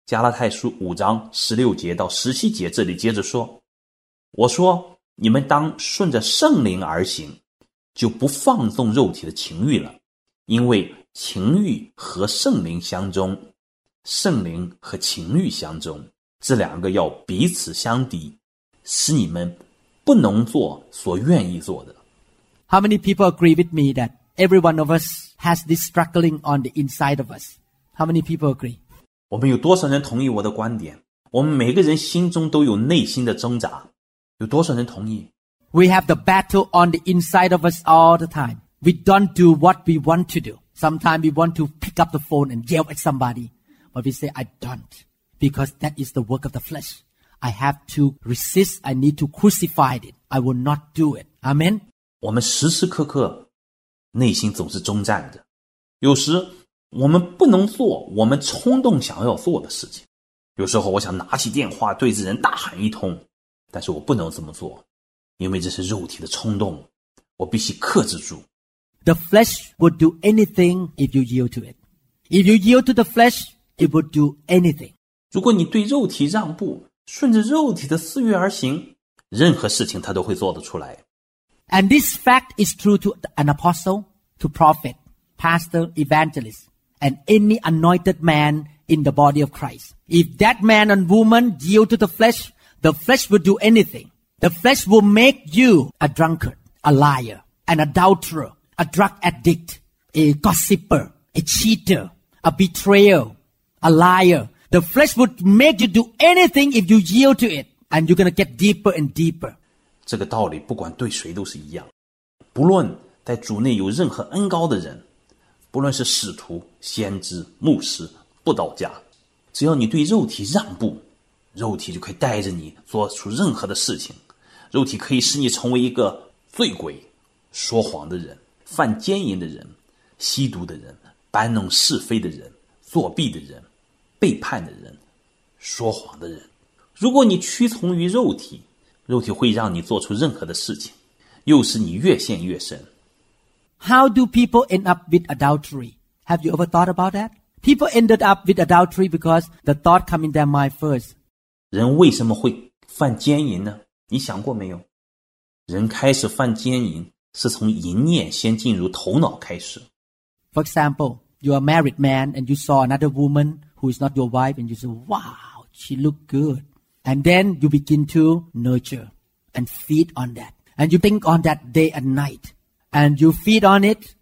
加拉太书五章十六节到十七节，这里接着说：“我说你们当顺着圣灵而行，就不放纵肉体的情欲了，因为情欲和圣灵相中，圣灵和情欲相中，这两个要彼此相敌，使你们不能做所愿意做的。How many people agree with me that every one of us has this struggling on the inside of us? How many people agree? 我们有多少人同意我的观点？我们每个人心中都有内心的挣扎，有多少人同意？ We have the battle on the inside of us all the time. We don't do what we want to do. Sometimes we want to pick up the phone and yell at somebody, but we say, I don't, because that is the work of the flesh. I have to resist. I need to crucify it. I will not do it. Amen. 我们时时刻刻内心总是征战的，有时 我们不能做我们冲动想要做的事情，有时候我想拿起电话对着人大喊一通，但是我不能这么做，因为这是肉体的冲动，我必须克制住。The flesh would do anything if you yield to it. If you yield to the flesh, it would do anything. 如果你对肉体让步，顺着肉体的私欲而行，任何事情他都会做得出来。And this fact is true to an apostle, to prophet, pastor, evangelist, and any anointed man in the body of Christ. If that man and woman yield to the flesh, the flesh will do anything. The flesh will make you a drunkard, a liar, an adulterer, a drug addict, a gossiper, a cheater, a betrayer, a liar. The flesh would make you do anything if you yield to it, and you're gonna get deeper and deeper. 这个道理不管对谁都是一样，不论在主内有任何恩膏的人，不论是使徒、先知、牧师、布道家，只要你对肉体让步，肉体就可以带着你做出任何的事情，肉体可以使你成为一个醉鬼、说谎的人、犯奸淫的人、吸毒的人、搬弄是非的人、作弊的人、背叛的人、说谎的人。如果你屈从于肉体，肉体会让你做出任何的事情，又使你越陷越深。How do people end up with adultery? Have you ever thought about that? People ended up with adultery because the thought come in their mind first. 人为什么会犯奸淫呢？你想过没有？人开始犯奸淫是从淫念先进入头脑开始。 For example, you're a married man and you saw another woman who is not your wife and you say, wow, she looked good. And then you begin to nurture and feed on that. And you think on that day and night. And you feed on it.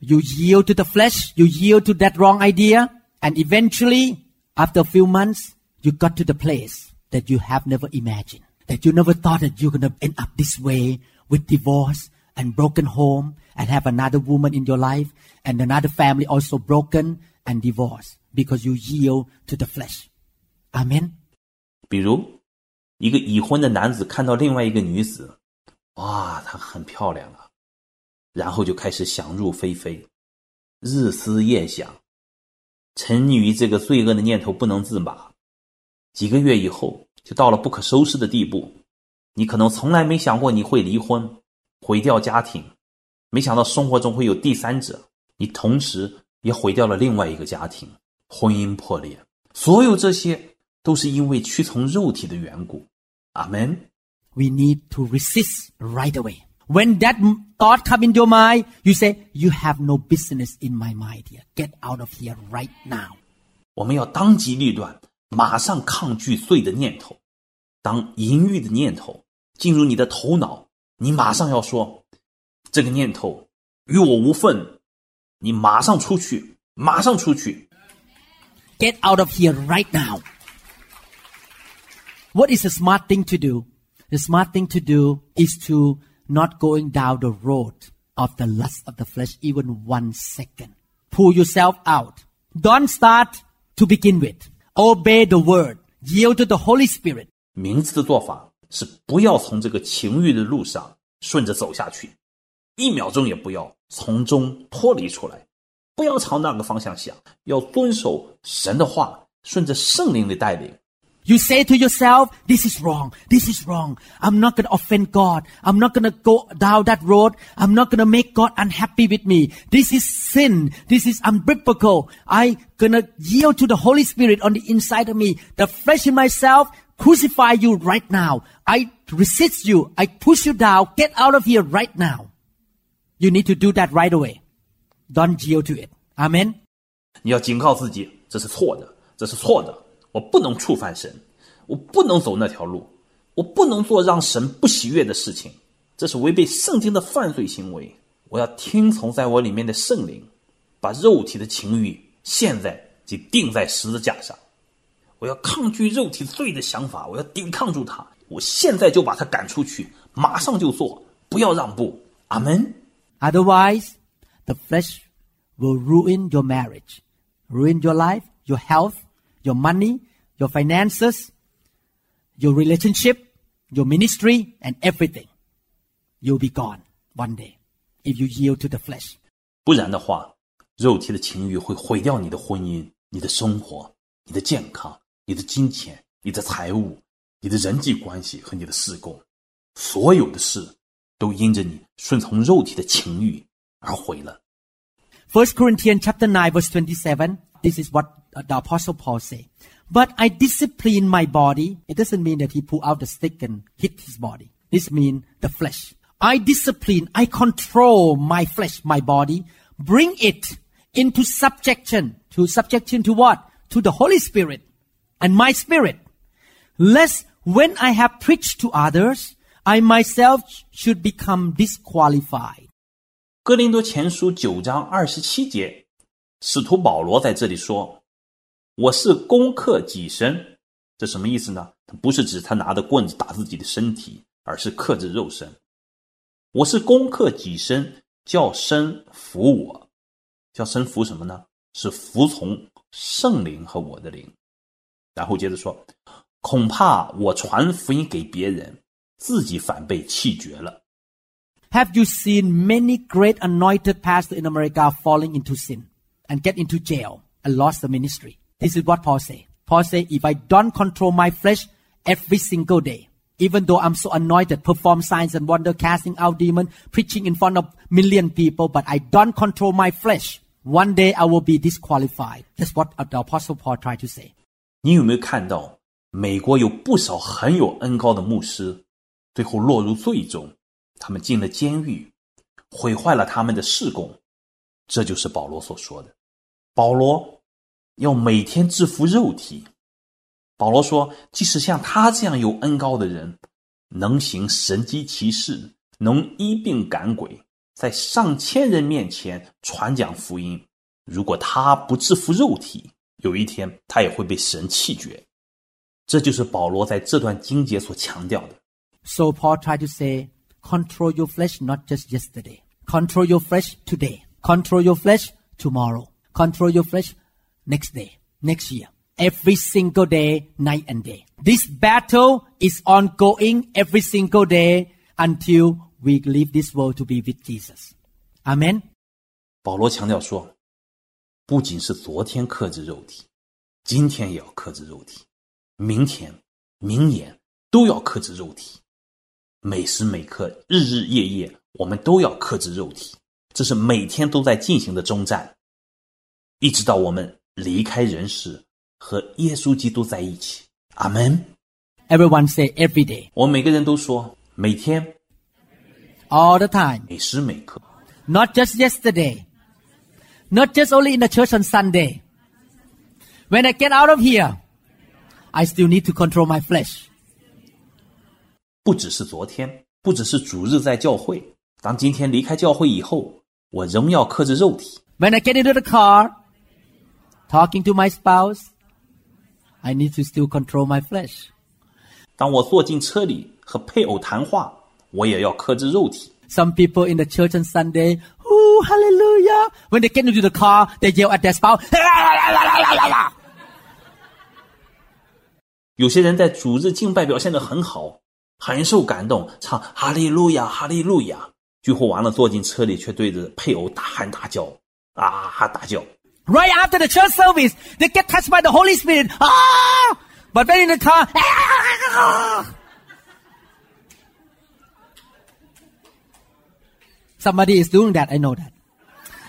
You yield to the flesh. You yield to that wrong idea. And eventually, after a few months, you got to the place that you have never imagined. That you never thought that you're going to end up this way with divorce and broken home and have another woman in your life and another family also broken and divorced because you yield to the flesh. Amen. 比如，一个已婚的男子看到另外一个女子，哇，她很漂亮啊， 然后就开始想入非非，日思夜想，沉溺于这个罪恶的念头不能自拔。几个月以后，就到了不可收拾的地步。你可能从来没想过你会离婚，毁掉家庭，没想到生活中会有第三者，你同时也毁掉了另外一个家庭，婚姻破裂。所有这些都是因为屈从肉体的缘故。阿门。We need to resist right away. When that m- thought come into your mind, you say, you have no business in my mind here. Get out of here right now. 我们要当机立断，马上抗拒罪的念头。当淫欲的念头进入你的头脑，你马上要说：“这个念头与我无份。”你马上出去，马上出去。 Get out of here right now. What is the smart thing to do? The smart thing to do is to not going down the road of the lust of the flesh even one second. Pull yourself out. Don't start to begin with. Obey the word. Yield to the Holy Spirit. 明智的做法是不要从这个情欲的路上顺着走下去，一秒钟也不要从中脱离出来，不要朝那个方向想，要遵守神的话，顺着圣灵的带领。You say to yourself, this is wrong, this is wrong. I'm not going to offend God. I'm not going to go down that road. I'm not going to make God unhappy with me. This is sin. This is unbiblical. I going to yield to the Holy Spirit on the inside of me. The flesh in myself crucify you right now. I resist you. I push you down. Get out of here right now. You need to do that right away. Don't yield to it. Amen. 你要警告自己，这是错的，这是错的， 我不能触犯神，我不能走那条路，我不能做让神不喜悦的事情，这是违背圣经的犯罪行为。我要听从在我里面的圣灵，把肉体的情欲现在就钉在十字架上。我要抗拒肉体罪的想法，我要抵抗住它，我现在就把它赶出去，马上就做，不要让步。阿门。Otherwise, the flesh will ruin your marriage, ruin your life, your health, your money, your finances, your relationship, your ministry, and everything. You'll be gone one day if you yield to the flesh. 不然的话，肉体的情欲会毁掉你的婚姻、你的生活、你的健康、你的金钱、你的财务、你的人际关系和你的事工，所有的事都因着你顺从肉体的情欲而毁了。 First Corinthians chapter 9 verse 27. This is what the apostle Paul say. But I discipline my body. It doesn't mean that he pull out the stick and hit his body. This means the flesh. I discipline, I control my flesh, my body, bring it into subjection. To subjection to what? To the Holy Spirit and my spirit. Lest when I have preached to others, I myself should become disqualified. 哥林多前书九章二十七节，使徒保罗在这里说：“ ：“我是攻克己身，这什么意思呢？不是指他拿着棍子打自己的身体，而是克制肉身。我是攻克己身，叫身服我，叫身服什么呢？是服从圣灵和我的灵。然后接着说，恐怕我传福音给别人，自己反被弃绝了。Have you seen many great anointed pastors in America falling into sin and get into jail and lost the ministry? This is what Paul said. Paul said, if I don't control my flesh every single day, even though I'm so anointed, perform signs and wonder, casting out demons, preaching in front of million people, but I don't control my flesh. One day I will be disqualified. That's what the Apostle Paul tried to say. 你有没有看到，美国有不少很有恩膏的牧师，最后落入罪中，他们进了监狱，毁坏了他们的事工。这就是保罗所说的。保罗要每天制服肉体。保罗说，即使像他这样有恩高的人，能行神机骑士，能医病赶鬼，在上千人面前传讲福音，如果他不制服肉体，有一天他也会被神弃绝。这就是保罗在这段经节所强调的。So Paul tried to say, control your flesh not just yesterday. Control your flesh today. Control your flesh tomorrow. Control your flesh next day, next year. Every single day, night and day. This battle is ongoing every single day until we leave this world to be with Jesus. Amen. 保罗强调说，不仅是昨天克制肉体，今天也要克制肉体，明天、明年都要克制肉体，每时每刻、日日夜夜，我们都要克制肉体。这是每天都在进行的征战，一直到我们离开人世，和耶稣基督在一起。阿门。 Everyone say every day, 我们每个人都说，每天、 all the time. 每时每刻， Not just yesterday. Not just only in the church on Sunday. When I get out of here, I still need to control my flesh. 不只是昨天，不只是主日在教会。当今天离开教会以后，我仍要克制肉体。 When I get into the car, talking to my spouse, I need to still control my flesh. 当我坐进车里和配偶谈话，我也要克制肉体。 Some people in the church on Sunday, oh, hallelujah. When they get into the car, they yell at their spouse. 有些人在主日敬拜表现得很好，很受感动，唱哈利路亚，哈利路亚。聚会完了，坐进车里却对着配偶大喊大叫，啊大叫。 Right after the church service, they get touched by the Holy Spirit. Ah! But when in the car, ah! somebody is doing that. I know that.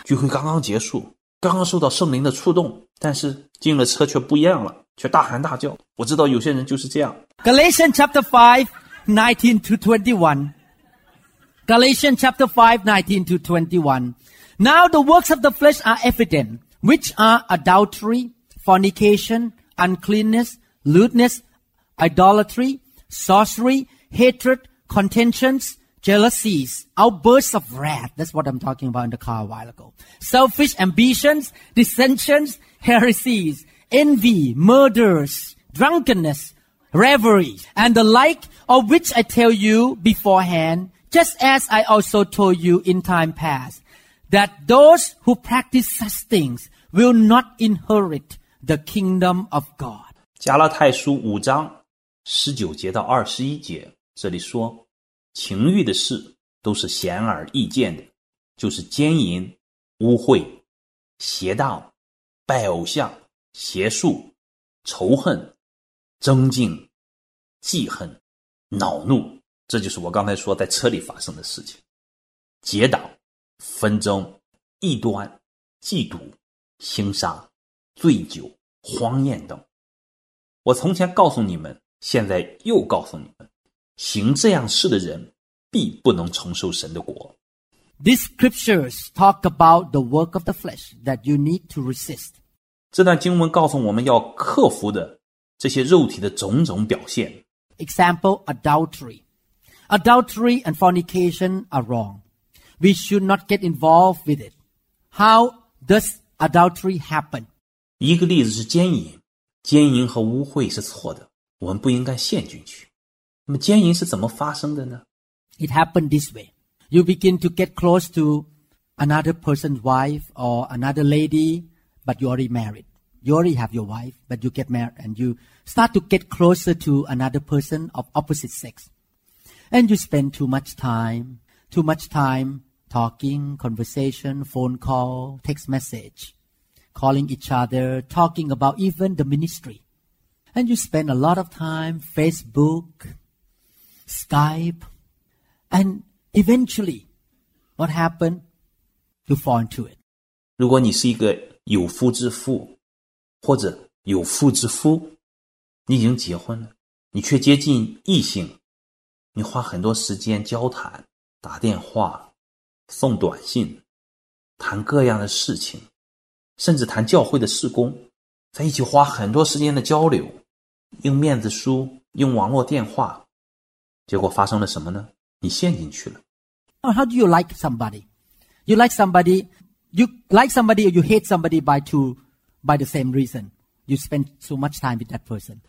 聚会刚刚结束，刚刚受到圣灵的触动，但是进了车却不一样了，却大喊大叫。我知道有些人就是这样。 Galatians chapter 5, 19 to 21. Galatians chapter 5, 19 to 21. Now the works of the flesh are evident, which are adultery, fornication, uncleanness, lewdness, idolatry, sorcery, hatred, contentions, jealousies, outbursts of wrath. That's what I'm talking about in the car a while ago. Selfish ambitions, dissensions, heresies, envy, murders, drunkenness, revelry, and the like, of which I tell you beforehand, just as I also told you in time past, that those who practice such things will not inherit the kingdom of God. 加拉太书五章十九节到二十一节，这里说，情欲的事都是显而易见的，就是奸淫、污秽、邪荡、拜偶像、邪术、仇恨、争竞、记恨、恼怒，这就是我刚才说在车里发生的事情。结党、纷争、异端、嫉妒、兴杀、醉酒、荒宴等。我从前告诉你们，现在又告诉你们，行这样事的人，必不能承受神的国。 These scriptures talk about the work of the flesh that you need to resist. 这段经文告诉我们要克服的这些肉体的种种表现。 Example, adultery. Adultery and fornication are wrong. We should not get involved with it. How does adultery happen? 一个例子是奸淫，奸淫和污秽是错的，我们不应该陷进去。那么奸淫是怎么发生的呢？ It happened this way. You begin to get close to another person's wife or another lady, but you already married. You already have your wife, but you get married and you start to get closer to another person of opposite sex. And you spend too much time, too much time talking, conversation, phone call, text message, calling each other, talking about even the ministry. And you spend a lot of time Facebook, Skype, and eventually, what happened? You fall into it. 如果你是一个有夫之妇，或者有妇之夫，你已经结婚了，你却接近异性，你花很多时间交谈、打电话、 送短信，谈各样的事情，甚至谈教会的事工，在一起花很多时间的交流，用面子书、用网络电话，结果发生了什么呢？你陷进去了。How do you like somebody? You like somebody, you like somebody or you hate somebody by two, by the same reason. You spend so much time with that person.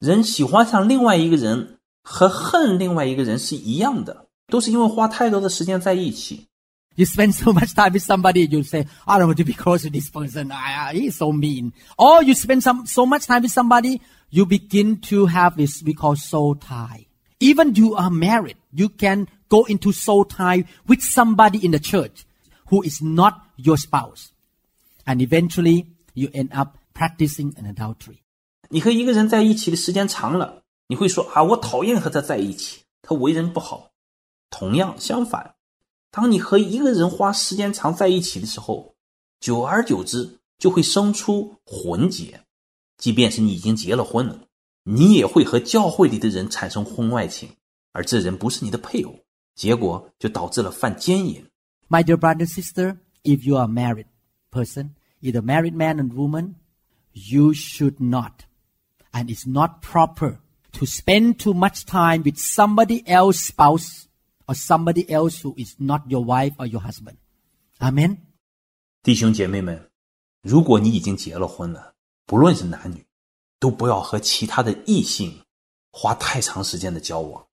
人喜欢上另外一个人和恨另外一个人是一样的，都是因为花太多的时间在一起。You spend so much time with somebody, you say, I don't want to be close to this person. Ah, he's so mean. Or you spend some, so much time with somebody, you begin to have this we call soul tie. Even you are married, you can go into soul tie with somebody in the church who is not your spouse. And eventually you end up practicing an adultery. 你和一个人在一起的时间长了，你会说啊，我讨厌和他在一起，他为人不好。同样相反， 当你和一个人花时间长在一起的时候，久而久之就会生出混结。即便是你已经结了婚了，你也会和教会里的人产生婚外情，而这人不是你的配偶，结果就导致了犯奸淫。My dear brother and sister, if you are married person, either married man and woman, you should not, and it's not proper to spend too much time with somebody else's spouse or somebody else who is not your wife or your husband. Amen. 弟兄姐妹们，如果你已经结了婚了，不论是男女，都不要和其他的异性花太长时间的交往，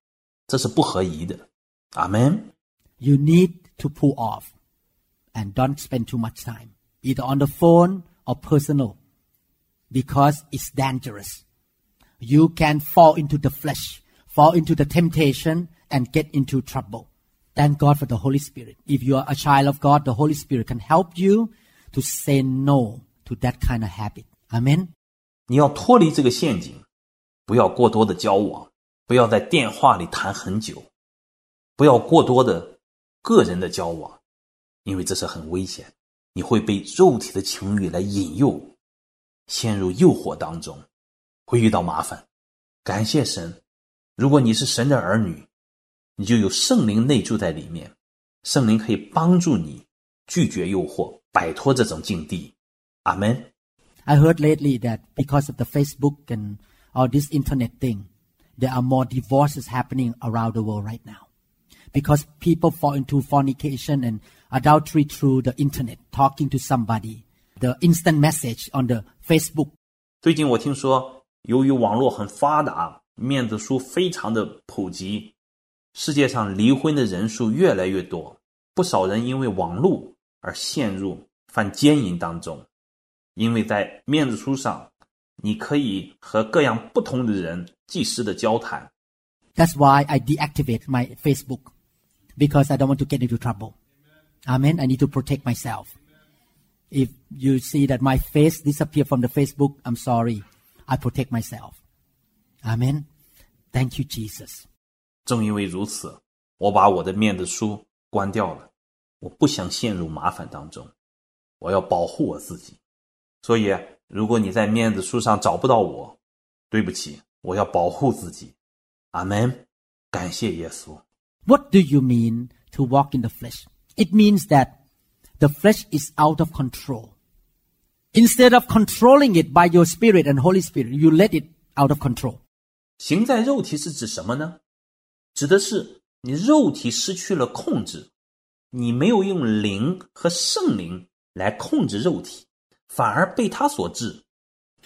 这是不合宜的。阿门。 You need to pull off and don't spend too much time, either on the phone or personal, because it's dangerous. You can fall into the flesh, Fall into the temptation, and get into trouble. Thank God for the Holy Spirit. If you are a child of God, the Holy Spirit can help you to say no to that kind of habit. Amen. 你要脱离这个陷阱，不要过多的交往，不要在电话里谈很久，不要过多的个人的交往，因为这是很危险，你会被肉体的情欲来引诱，陷入诱惑当中，会遇到麻烦。感谢神，如果你是神的儿女，你就有圣灵内住在里面，圣灵可以帮助你拒绝诱惑，摆脱这种境地。阿门。I heard lately that because of the Facebook and all this internet thing, there are more divorces happening around the world right now. Because people fall into fornication and adultery through the internet, talking to somebody, the instant message on the Facebook. 最近我听说，由于网络很发达，面子书非常的普及，世界上离婚的人数越来越多，不少人因为网络而陷入犯奸淫当中。因为在面子书上，你可以和各样不同的人即时的交谈。 That's why I deactivate my Facebook because I don't want to get into trouble. Amen. I need to protect myself. If you see that my face disappear from the Facebook, I'm sorry. I protect myself. Amen. Thank you, Jesus. 正因为如此，我把我的面子书关掉了。我不想陷入麻烦当中，我要保护我自己。所以，如果你在面子书上找不到我，对不起，我要保护自己。阿门。感谢耶稣。 What do you mean to walk in the flesh? It means that the flesh is out of control. Instead of controlling it by your spirit and Holy Spirit, you let it out of control. 行在肉体是指什么呢？指的是你肉体失去了控制，你没有用灵和圣灵来控制肉体，反而被它所治。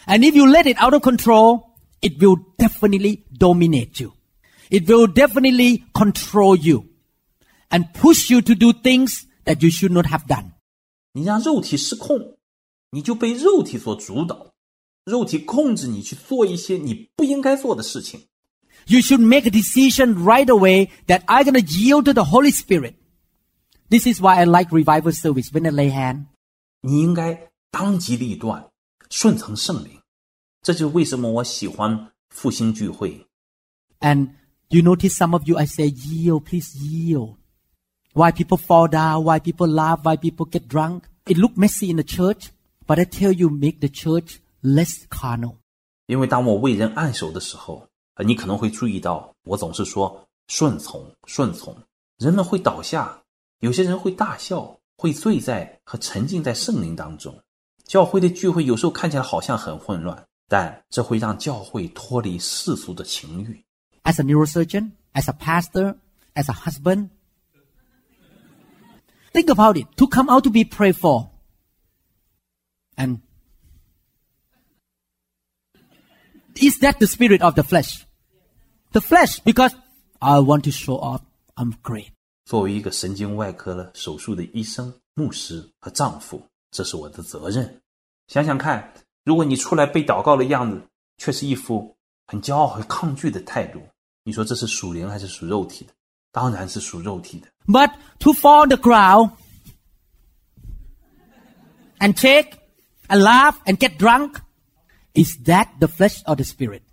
And if you let it out of control, it will definitely dominate you. It will definitely control you and push you to do things that you should not have done. 你让肉体失控，你就被肉体所主导，肉体控制你去做一些你不应该做的事情。 You should make a decision right away that I'm going to yield to the Holy Spirit. This is why I like revival service when I lay hand. 你应该当机立断，顺从圣灵。这就是为什么我喜欢复兴聚会。 And you notice some of you, I say, yield, please yield. Why people fall down, why people laugh, why people get drunk. It look messy in the church, but I tell you, make the church less carnal. 因为当我为人按手的时候，呃你可能会注意到，我总是说顺从，顺从。人们会倒下，有些人会大笑，会醉在和沉浸在圣灵当中。教会的聚会有时候看起来好像很混乱，但这会让教会脱离世俗的情欲。 As a neurosurgeon, as a pastor, as a husband, think about it. To come out to be prayed for. And is that the spirit of the flesh? The flesh, because I want to show off I'm great. 作为一个神经外科的手术的医生、牧师和丈夫，这是我的责任。想想看，如果你出来被祷告的样子，却是一副很骄傲和抗拒的态度，你说这是属灵还是属肉体的？当然是属肉体的。 But to fall on the ground and take and laugh and get drunk, is that the flesh or the spirit?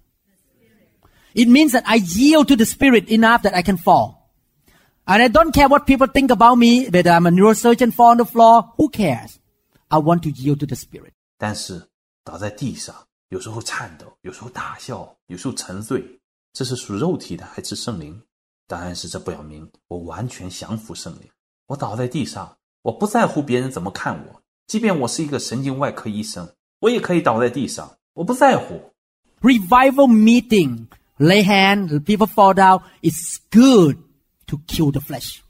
It means that I yield to the spirit enough that I can fall. And I don't care what people think about me, whether I'm a neurosurgeon fall on the floor, who cares? I want to yield to the spirit. 但是倒在地上，有时候颤抖，有时候大笑，有时候沉醉，这是属肉体的还是圣灵？当然是这表明我完全降服圣灵。我倒在地上，我不在乎别人怎么看我，即便我是一个神经外科医生，我也可以倒在地上， 我不在乎。 Revival meeting, lay hand, people fall down, it's good to kill the flesh.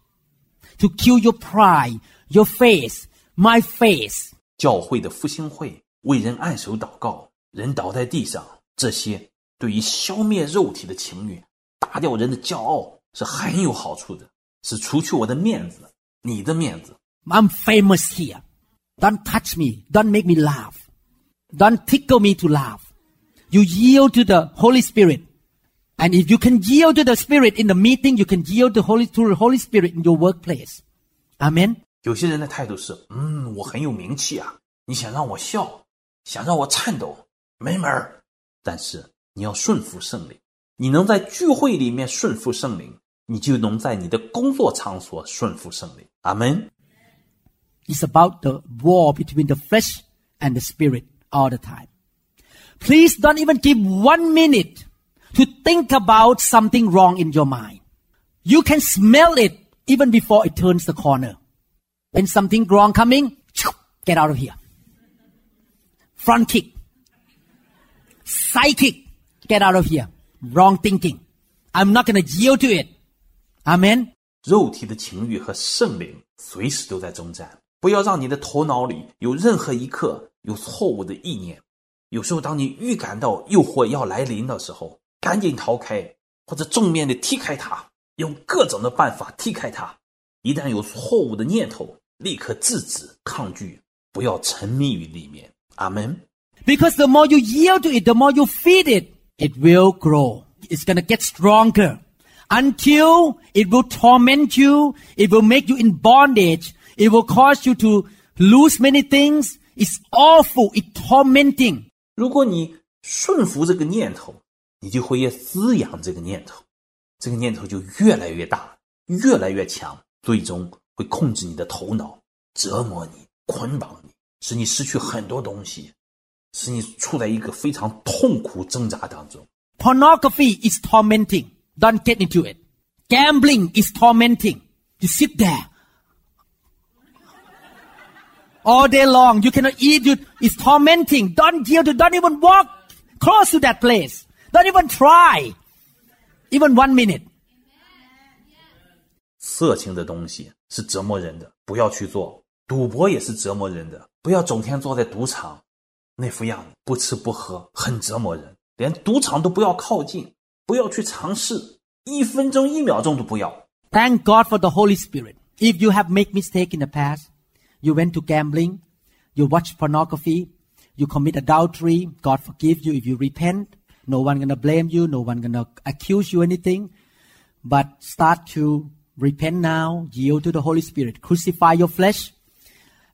To kill your pride, your face, my face. 教会的复兴会为人按手祷告，人倒在地上，这些对于消灭肉体的情欲、打掉人的骄傲是很有好处的，是除去我的面子，你的面子。 I'm famous here. Don't touch me. Don't make me laugh. Don't tickle me to laugh. You yield to the Holy Spirit. And if you can yield to the Spirit in the meeting, you can yield to, Holy, to the Holy Spirit in your workplace. Amen. 有些人的态度是，嗯，我很有名气啊，你想让我笑，想让我颤抖，没门儿。但是你要顺服圣灵，你能在聚会里面顺服圣灵，你就能在你的工作场所顺服圣灵。阿门。 It's about the war between the flesh and the spirit all the time. Please don't even give one minute to think about something wrong in your mind. You can smell it even before it turns the corner. When something wrong coming, get out of here. Front kick. Side kick. Get out of here. Wrong thinking. I'm not going to yield to it. Amen. 肉体的情欲和圣灵随时都在征战，不要让你的头脑里有任何一刻 有错误的意念。有时候，当你预感到诱惑要来临的时候，赶紧逃开，或者正面的踢开它，用各种的办法踢开它。一旦有错误的念头，立刻制止、抗拒，不要沉迷于里面。阿门。 Because the more you yield to it, the more you feed it, it will grow. It's gonna get stronger until it will torment you. It will make you in bondage. It will cause you to lose many things. It's awful. It's tormenting. 如果你顺服这个念头，你就会越滋养这个念头，这个念头就越来越大，越来越强，最终会控制你的头脑，折磨你，捆绑你，使你失去很多东西，使你处在一个非常痛苦挣扎当中。Pornography is tormenting. Don't get into it. Gambling is tormenting. You sit there all day long. You cannot eat. You, it's tormenting. Don't yield to, don't even walk close to that place. Don't even try. Even one minute. 色情的东西是折磨人的，不要去做。 赌博也是折磨人的，不要整天坐在赌场，那副样子不吃不喝，很折磨人。连赌场都不要靠近，不要去尝试，一分钟一秒钟都不要。 Thank God for the Holy Spirit. If you have made mistake in the past, you went to gambling, you watched pornography, you commit adultery, God forgive you if you repent. No one gonna blame you, no one gonna accuse you anything. But start to repent now, yield to the Holy Spirit, crucify your flesh,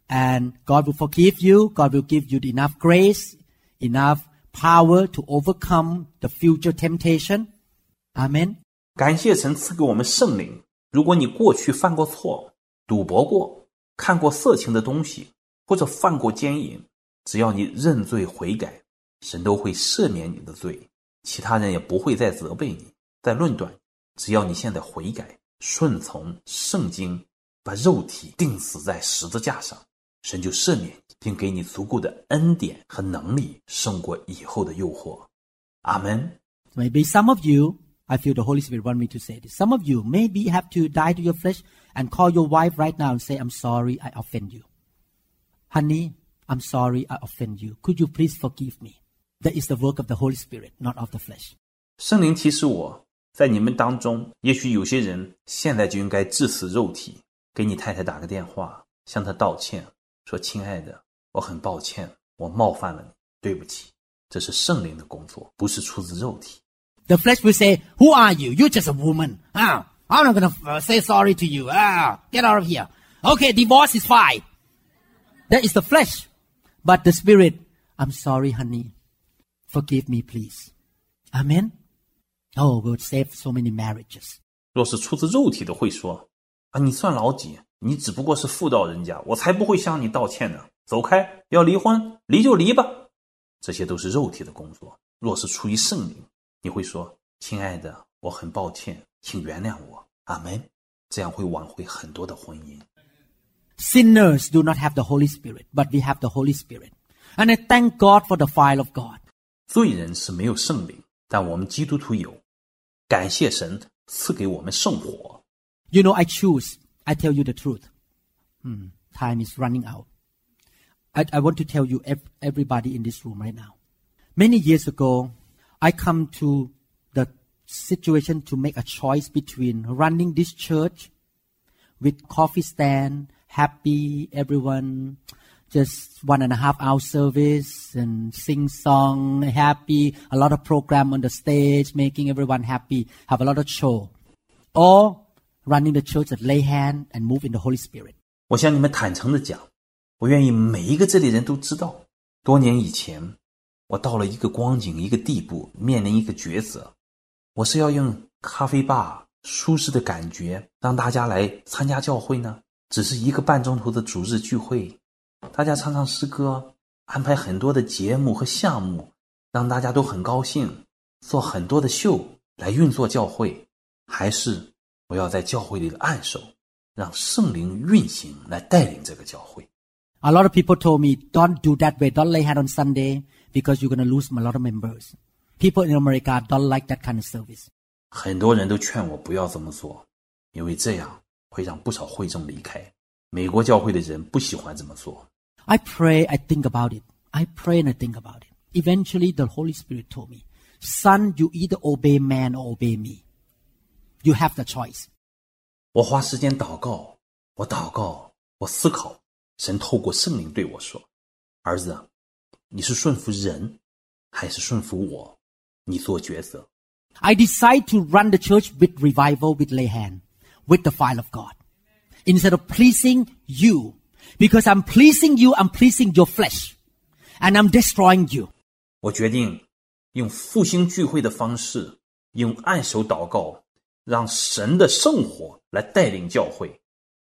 and God will forgive you. God will give you enough grace, enough power to overcome the future temptation. Amen. 感谢神赐给我们圣灵。如果你过去犯过错，赌博过， 看过色情的东西，或者犯过奸淫，只要你认罪悔改，神都会赦免你的罪，其他人也不会再责备你、再论断。只要你现在悔改，顺从圣经，把肉体钉死在十字架上，神就赦免你，并给你足够的恩典和能力，胜过以后的诱惑。阿门。Maybe some of you, I feel the Holy Spirit want me to say this. Some of you maybe have to die to your flesh and call your wife right now and say, I'm sorry, I offend you. Honey, I'm sorry, I offend you. Could you please forgive me? That is the work of the Holy Spirit, not of the flesh. 圣灵提示我，在你们当中，也许有些人现在就应该致死肉体，给你太太打个电话，向她道歉，说：“亲爱的，我很抱歉，我冒犯了你，对不起。”这是圣灵的工作，不是出自肉体。 The flesh will say, Who are you? You're just a woman. Ah, I'm not going to uh, say sorry to you. Ah, get out of here. Okay, divorce is fine. That is the flesh. But the spirit, I'm sorry, honey. Forgive me, please. Amen. Oh, we'll save so many marriages. 若是出自肉体的，会说：“啊，你算老几？你只不过是妇道人家，我才不会向你道歉呢。走开，要离婚，离就离吧。”这些都是肉体的工作。若是出于圣灵，你会说：“亲爱的，我很抱歉， 请原谅我。”阿门。这样会挽回很多的婚姻。 Sinners do not have the Holy Spirit, but we have the Holy Spirit. And I thank God for the fire of God. 罪人是没有圣灵，但我们基督徒有。感谢神赐给我们圣火。 You know, I choose. I tell you the truth. Hmm, time is running out. I, I want to tell you, ev- everybody in this room right now. Many years ago, I come to the situation to make a choice between running this church with coffee stand, happy, everyone, just one and a half hour service and sing song, happy, a lot of program on the stage, making everyone happy, have a lot of show. Or running the church that lay hand and move in the Holy Spirit. 我向你们坦诚的讲，我愿意每一个这里人都知道，多年以前，我到了一个光景、一个地步，面临一个抉择： 我是要用咖啡吧舒适的感觉让大家来参加教会呢，只是一个半钟头的主日聚会，大家唱唱诗歌，安排很多的节目和项目，让大家都很高兴，做很多的秀来运作教会，还是我要在教会里的按手，让圣灵运行来带领这个教会。A lot of people told me, don't do that way, don't lay hand on Sunday because you're going to lose a lot of members. People in America don't like that kind of service. 很多人都劝我不要这么做，因为这样会让不少会众离开。美国教会的人不喜欢这么做。 I pray, I think about it. I pray and I think about it. Eventually, the Holy Spirit told me, son, you either obey man or obey me. You have the choice. 我花时间祷告，我祷告，我思考。神透过圣灵对我说：“儿子，你是顺服人，还是顺服我？ 你做抉择。I decide to run the church with revival, with lay hand, with the fire of God. Instead of pleasing you. Because I'm pleasing you, I'm pleasing your flesh. And I'm destroying you. 我决定用复兴聚会的方式，用按手祷告，让神的圣火来带领教会，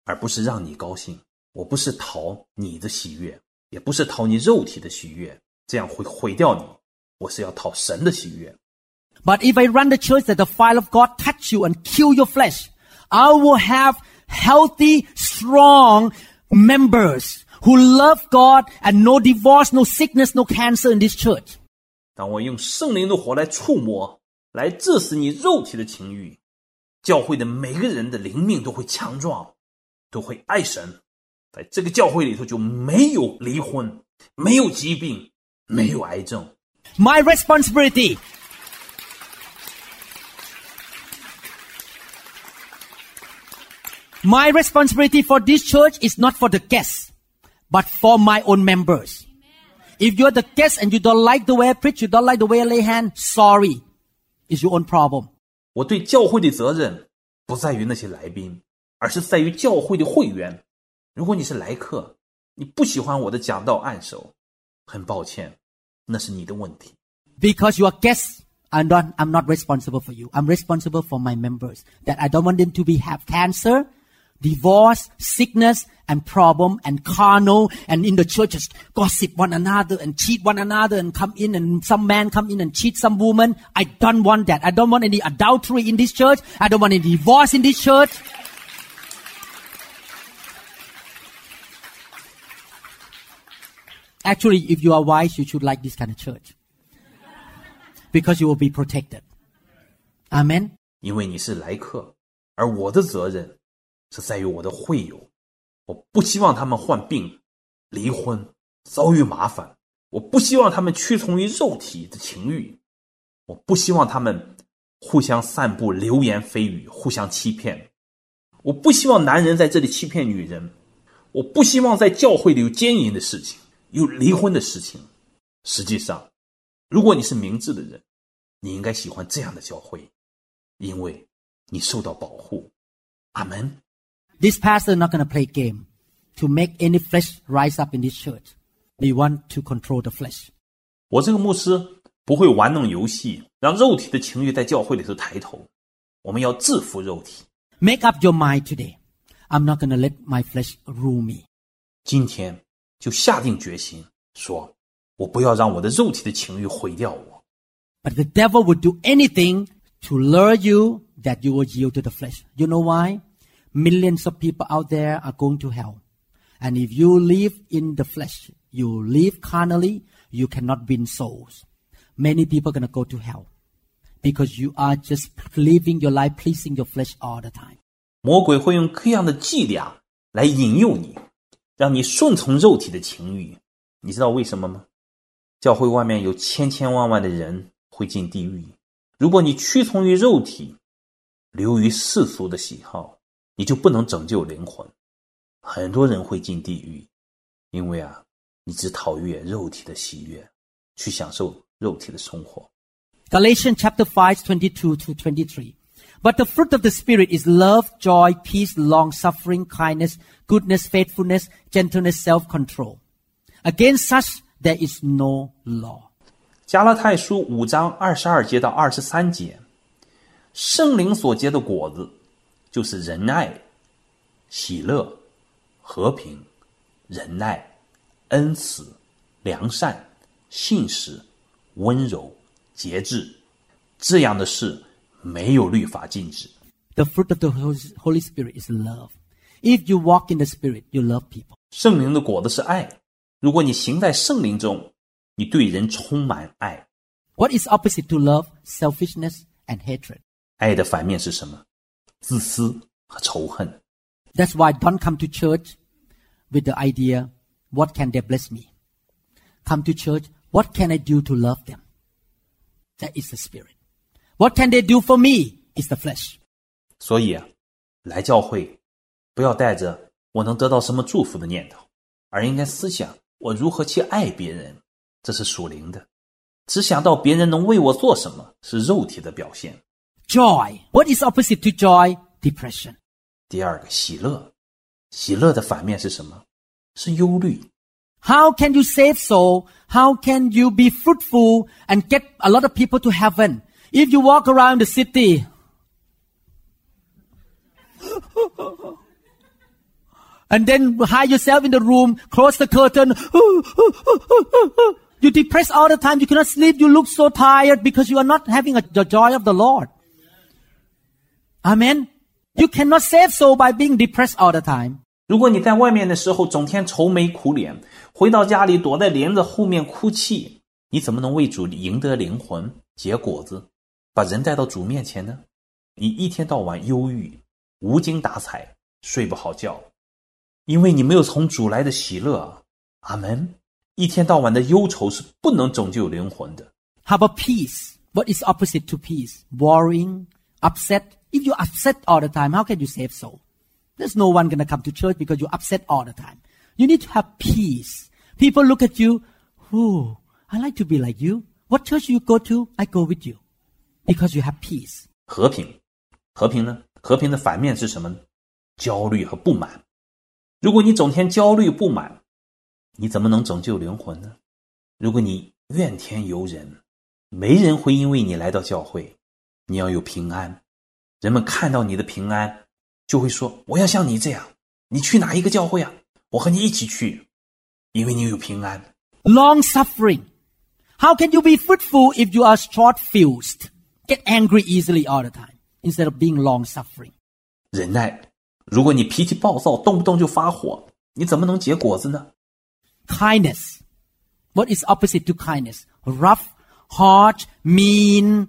而不是让你高兴。我不是讨你的喜悦，也不是讨你肉体的喜悦，这样会毁掉你。我是要讨神的喜悦。 But if I run the church that the fire of God touch you and kill your flesh, I will have healthy, strong members who love God and no divorce, no sickness, no cancer in this church. 当我用圣灵的火来触摸，来致死你肉体的情欲，教会的每个人的灵命都会强壮，都会爱神， 在这个教会里头就没有离婚，没有疾病，没有癌症。 My responsibility. My responsibility for this church is not for the guests, but for my own members. If you're the guest and you don't like the way I preach, you don't like the way I lay hand, sorry. It's your own problem. 我对教会的责任不在于那些来宾，而是在于教会的会员。如果你是来客，你不喜欢我的讲道按手，很抱歉， 那是你的问题。 Because you are guests, I'm not, I'm not responsible for you. I'm responsible for my members. That I don't want them to be have cancer, divorce, sickness, and problem, and carnal, and in the churches gossip one another and cheat one another and come in and some man come in and cheat some woman. I don't want that. I don't want any adultery in this church. I don't want any divorce in this church. Actually, if you are wise, you should like this kind of church because you will be protected. Amen. 因为你是来客，而我的责任是在于我的会友。我不希望他们患病、离婚、遭遇麻烦。我不希望他们屈从于肉体的情欲。我不希望他们互相散布流言蜚语，互相欺骗。我不希望男人在这里欺骗女人。我不希望在教会里有奸淫的事情，有离婚的事情。实际上，如果你是明智的人，你应该喜欢这样的教会。因为你受到保护。阿门。This pastor not going to play game to make any flesh rise up in this church. We want to control the flesh. 我这个牧师不会玩弄游戏，让肉体的情欲在教会里头抬头。我们要制服肉体。Make up your mind today. I'm not going to let my flesh rule me. 今天就下定决心，说我不要让我的肉体的情欲毁掉我。 But the devil would do anything to lure you that you will yield to the flesh. You know why? Millions of people out there are going to hell. And if you live in the flesh, you live carnally, you cannot win souls. Many people are going to go to hell because you are just living your life pleasing your flesh all the time. 魔鬼会用各样的伎俩来引诱你， 让你顺从肉体的情欲。你知道为什么吗？教会外面有千千万万的人会进地狱。如果你屈从于肉体，流于世俗的喜好，你就不能拯救灵魂。很多人会进地狱，因为啊，你只讨悦肉体的喜悦，去享受肉体的生活。Galatians chapter 5, 22 to 23. But the fruit of the Spirit is love, joy, peace, long suffering, kindness, goodness, faithfulness, gentleness, self control. Against such there is no law. 加拉太书五章二十二节到二十三节，圣灵所结的果子，就是仁爱、喜乐、和平、忍耐、恩慈、良善、信实、温柔、节制。这样的事 没有律法禁止。 The fruit of the Hol- Holy Spirit is love. If you walk in the Spirit, you love people. 圣灵的果子是爱。如果你行在圣灵中，你对人充满爱。 What is opposite to love? Selfishness and hatred. 爱的反面是什么？自私和仇恨。 That's why don't come to church with the idea, what can they bless me? Come to church, what can I do to love them? That is the spirit. What can they do for me? Is the flesh. 所以啊，来教会不要带着我能得到什么祝福的念头，而应该思想我如何去爱别人，这是属灵的。只想到别人能为我做什么，是肉体的表现。 Joy. What is opposite to joy? Depression. 第二个，喜乐，喜乐的反面是什么？是忧虑。 How can you save soul? How can you be fruitful and get a lot of people to heaven? If you walk around the city, and then hide yourself in the room, close the curtain, you depressed all the time, you cannot sleep, you look so tired because you are not having a, the joy of the Lord. Amen. You cannot save soul by being depressed all the time. 如果你在外面的时候整天愁眉苦脸，回到家里躲在帘子后面哭泣，你怎么能为主赢得灵魂、结果子， 把人带到主面前呢？你一天到晚忧郁、无精打采，睡不好觉， 因为你没有从主来的喜乐。阿门。一天到晚的忧愁是不能拯救灵魂的。 How about peace? What is opposite to peace? Worrying, upset. If you're upset all the time, how can you save soul? There's no one gonna come to church because you're upset all the time. You need to have peace. People look at you, oh, I like to be like you. What church you go to, I go with you. Because you have peace. 和平，和平呢？和平的反面是什么呢？焦虑和不满。如果你整天焦虑不满，你怎么能拯救灵魂呢？如果你怨天尤人，没人会因为你来到教会。你要有平安，人们看到你的平安，就会说：“我要像你这样。”你去哪一个教会啊？我和你一起去，因为你有平安。Long suffering. How can you be fruitful if you are short fused? Get angry easily all the time instead of being long suffering. 忍耐，如果你脾气暴躁，动不动就发火，你怎么能结果子呢？ Kindness. What is opposite to kindness? Rough, hard, mean,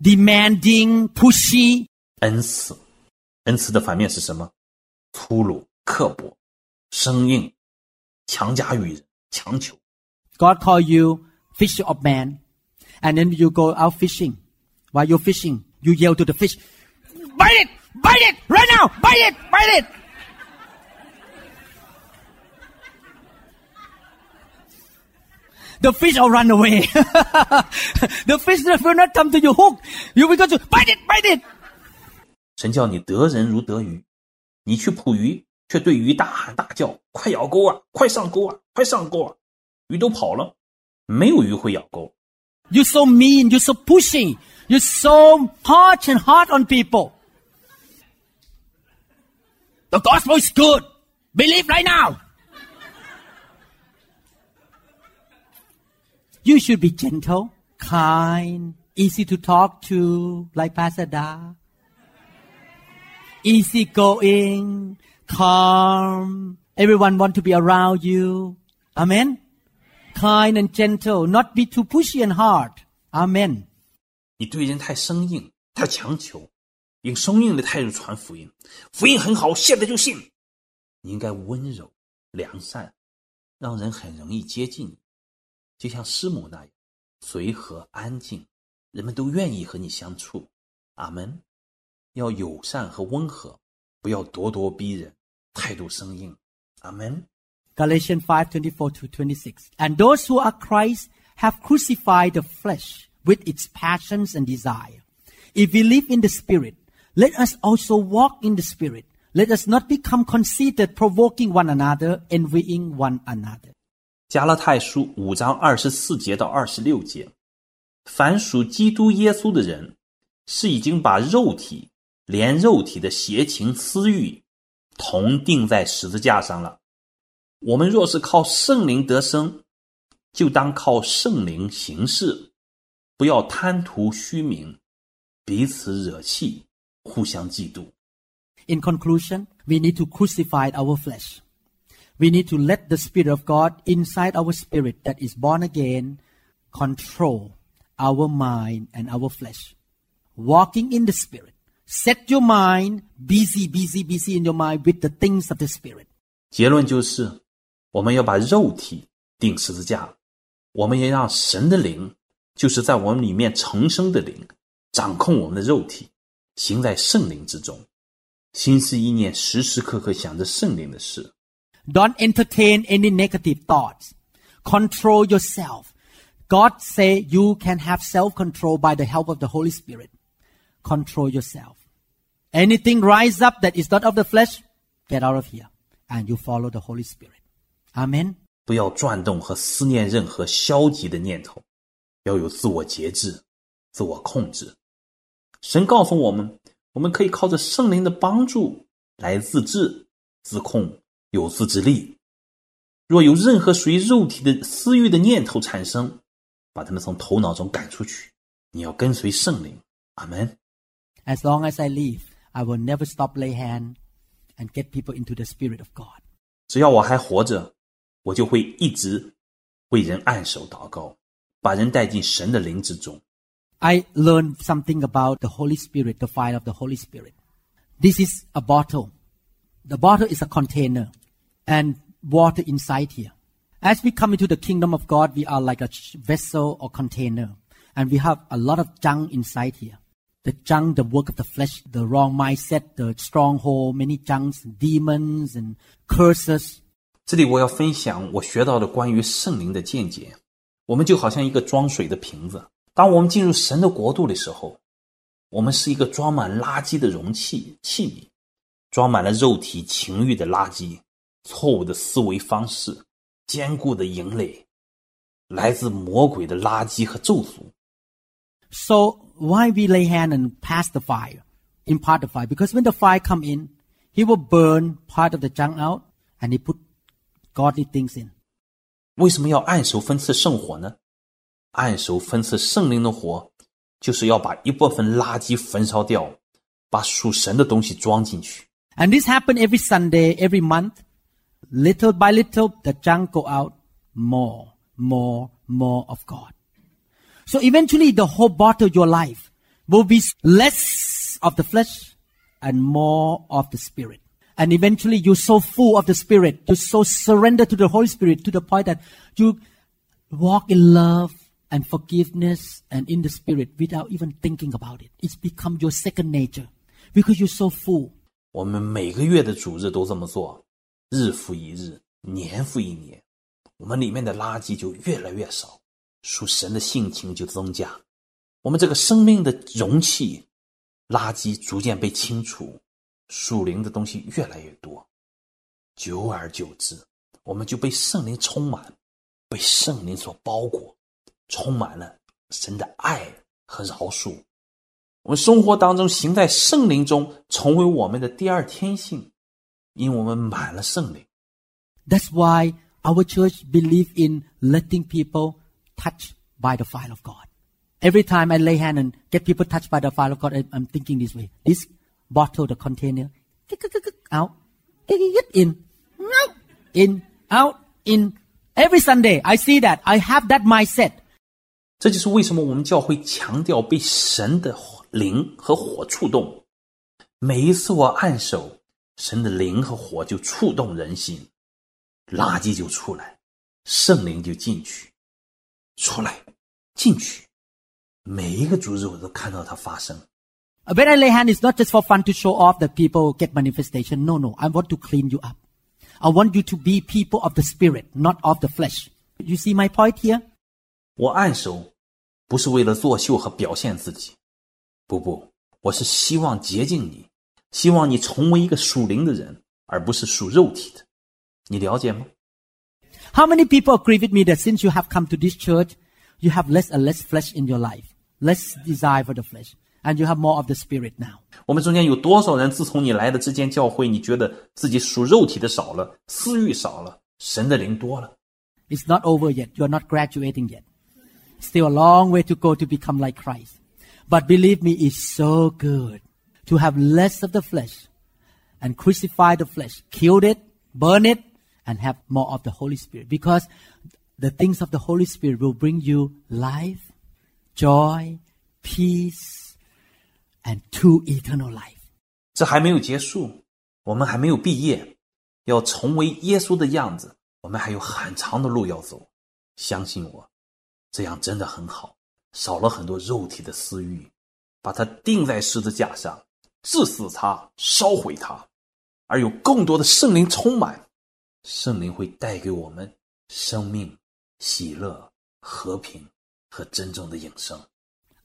demanding, pushy. 恩慈，恩慈的反面是什么？粗鲁、刻薄、生硬、强加于人、强求。 God call you fisher of man. And then you go out fishing. While you're fishing, you yell to the fish, bite it! Bite it! Right now! Bite it! Bite it! The fish will run away. the fish will not come to your hook. You will go to bite it, bite it. 神叫你得人如得鱼，你去捕鱼，却对鱼大喊大叫：“快咬钩啊！快上钩啊！快上钩啊！”鱼都跑了，没有鱼会咬钩。 You're so mean. You're so pushing. You're so harsh and hard on people. The gospel is good. Believe right now. You should be gentle, kind, easy to talk to, like Pastor Da. Easy going, calm. Everyone want to be around you. Amen. Kind and gentle, not be too pushy and hard. Amen. 你对人太生硬，太强求，用生硬的态度传福音。福音很好，现在就信。你应该温柔、良善，让人很容易接近你，就像师母那样随和安静，人们都愿意和你相处。阿门。要友善和温和，不要咄咄逼人，态度生硬。阿门。Galatians 5:24 to 26. And those who are Christ have crucified the flesh with its passions and desire. If we live in the spirit, let us also walk in the spirit. Let us not become conceited, provoking one another, envying one another. 加拉太书五章二十四节到二十六节，凡属基督耶稣的人，是已经把肉体连肉体的邪情私欲同定在十字架上了。我们若是靠圣灵得生，就当靠圣灵行事，不要贪图虚名，彼此惹气，互相嫉妒。In conclusion, we need to crucify our flesh. We need to let the Spirit of God inside our spirit that is born again control our mind and our flesh. Walking in the Spirit. Set your mind busy, busy, busy in your mind with the things of the Spirit. 结论就是，我们要把肉体钉十字架，我们也让神的灵，就是在我们里面重生的灵，掌控我们的肉体，行在圣灵之中，心思意念时时刻刻想着圣灵的事。Don't entertain any negative thoughts. Control yourself. God say you can have self-control by the help of the Holy Spirit. Control yourself. Anything rise up that is not of the flesh, get out of here. And you follow the Holy Spirit. Amen. 不要转动和思念任何消极的念头，要有自我节制、自我控制。神告诉我们，我们可以靠着圣灵的帮助来自制、自控、有自制力。若有任何属于肉体的私欲的念头产生，把他们从头脑中赶出去。你要跟随圣灵。阿门。As long as I live, I will never stop lay hand and get people into the Spirit of God. 只要我还活着，我就会一直为人按手祷告，把人带进神的灵之中。 I learned something about the Holy Spirit, the fire of the Holy Spirit. This is a bottle. The bottle is a container. and water inside here. As we come into the kingdom of God, we are like a ch- vessel or container, and we have a lot of junk inside here. The junk, the work of the flesh, the wrong mindset, the stronghold, many junks, demons and curses. 这里我要分享我学到的关于圣灵的见解。 我们就好像一个装水的瓶子，当我们进入神的国度的时候，我们是一个装满垃圾的容器器皿，装满了肉体情欲的垃圾、错误的思维方式、坚固的营垒，来自魔鬼的垃圾和咒诅。 So why we lay hand and pass the fire, impart the fire? Because when the fire come in, he will burn part of the junk out and he put godly things in. 为什么要按手分赐圣火呢？按手分赐圣灵的火，就是要把一部分垃圾焚烧掉，把属神的东西装进去。 And this happen every Sunday, every month. Little by little, the junk go out more, more, more of God. So eventually the whole bottle of your life will be less of the flesh and more of the spirit. And eventually you're so full of the spirit, you're so surrendered to the Holy Spirit to the point that you walk in love and forgiveness and in the spirit without even thinking about it. It's become your second nature because you're so full. 我们每个月的主日都这么做，日复一日，年复一年，我们里面的垃圾就越来越少，属神的性情就增加，我们这个生命的容器，垃圾逐渐被清除， 属灵的东西越来越多，久而久之，我们就被圣灵充满，被圣灵所包裹，充满了神的爱和饶恕。我们生活当中行在圣灵中，成为我们的第二天性，因为我们满了圣灵。That's why our church believe in letting people touch by the fire of God. Every time I lay hand and get people touched by the fire of God, I'm thinking this way. This bottle, the container, out, in, out, in, out, in. Every Sunday, I see that. I have that mindset. 这就是为什么我们教会强调被神的灵和火触动。每一次我按手，神的灵和火就触动人心，垃圾就出来，圣灵就进去，出来，进去。每一个主日我都看到它发生。When I lay hand, it's not just for fun to show off that people get manifestation. No, no. I want to clean you up. I want you to be people of the spirit, not of the flesh. You see my point here? 我按手不是为了作秀和表现自己，不不，我是希望洁净你，希望你成为一个属灵的人，而不是属肉体的。你了解吗？ How many people agree with me that since you have come to this church, you have less and less flesh in your life, less desire for the flesh, and you have more of the spirit now? 我们中间有多少人自从你来的这间教会，你觉得自己属肉体的少了，私欲少了，神的灵多了？ It's not over yet. You are not graduating yet. Still a long way to go to become like Christ. But believe me, it's so good to have less of the flesh and crucify the flesh, kill it, burn it, and have more of the Holy Spirit. Because the things of the Holy Spirit will bring you life, joy, peace, And true eternal life. 这还没有结束，我们还没有毕业，要成为耶稣的样子，我们还有很长的路要走。相信我，这样真的很好，少了很多肉体的私欲，把它钉在十字架上，致死它，烧毁它，而有更多的圣灵充满，圣灵会带给我们生命、喜乐、和平和真正的永生。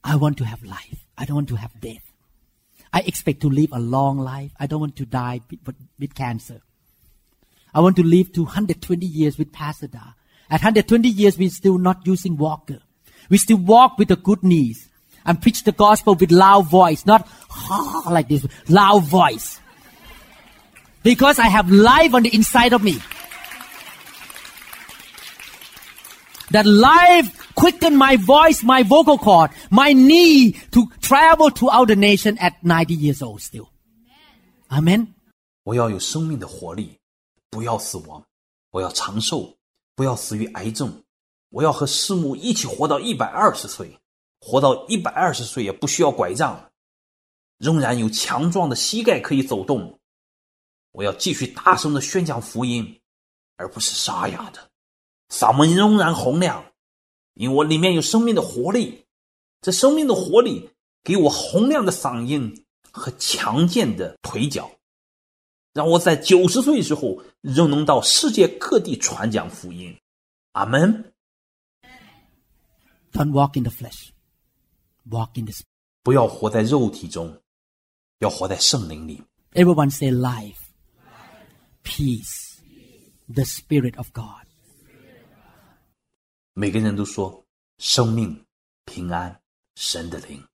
I want to have life. I don't want to have death. I expect to live a long life. I don't want to die with, cancer. I want to live to 120 years with Pastor Da. At 120 years, we're still not using walker. We still walk with the good knees and preach the gospel with loud voice, not like this, loud voice. Because I have life on the inside of me. That life quickened my voice, my vocal cord, my knee to travel throughout the nation at 90 years old still. Amen. 我要有生命的活力，不要死亡；我要长寿，不要死于癌症；我要和师母一起活到一百二十岁，活到一百二十岁也不需要拐杖，仍然有强壮的膝盖可以走动。我要继续大声的宣讲福音，而不是沙哑的。嗓门仍然洪亮，因为我里面有生命的活力。这生命的活力给我洪亮的嗓音和强健的腿脚，让我在九十岁时候仍能到世界各地传讲福音。阿门。 Don't walk in the flesh. Walk in the spirit. 不要活在肉体中，要活在圣灵里。 Everyone say life, peace, the spirit of God. 每个人都说生命、平安、神的灵。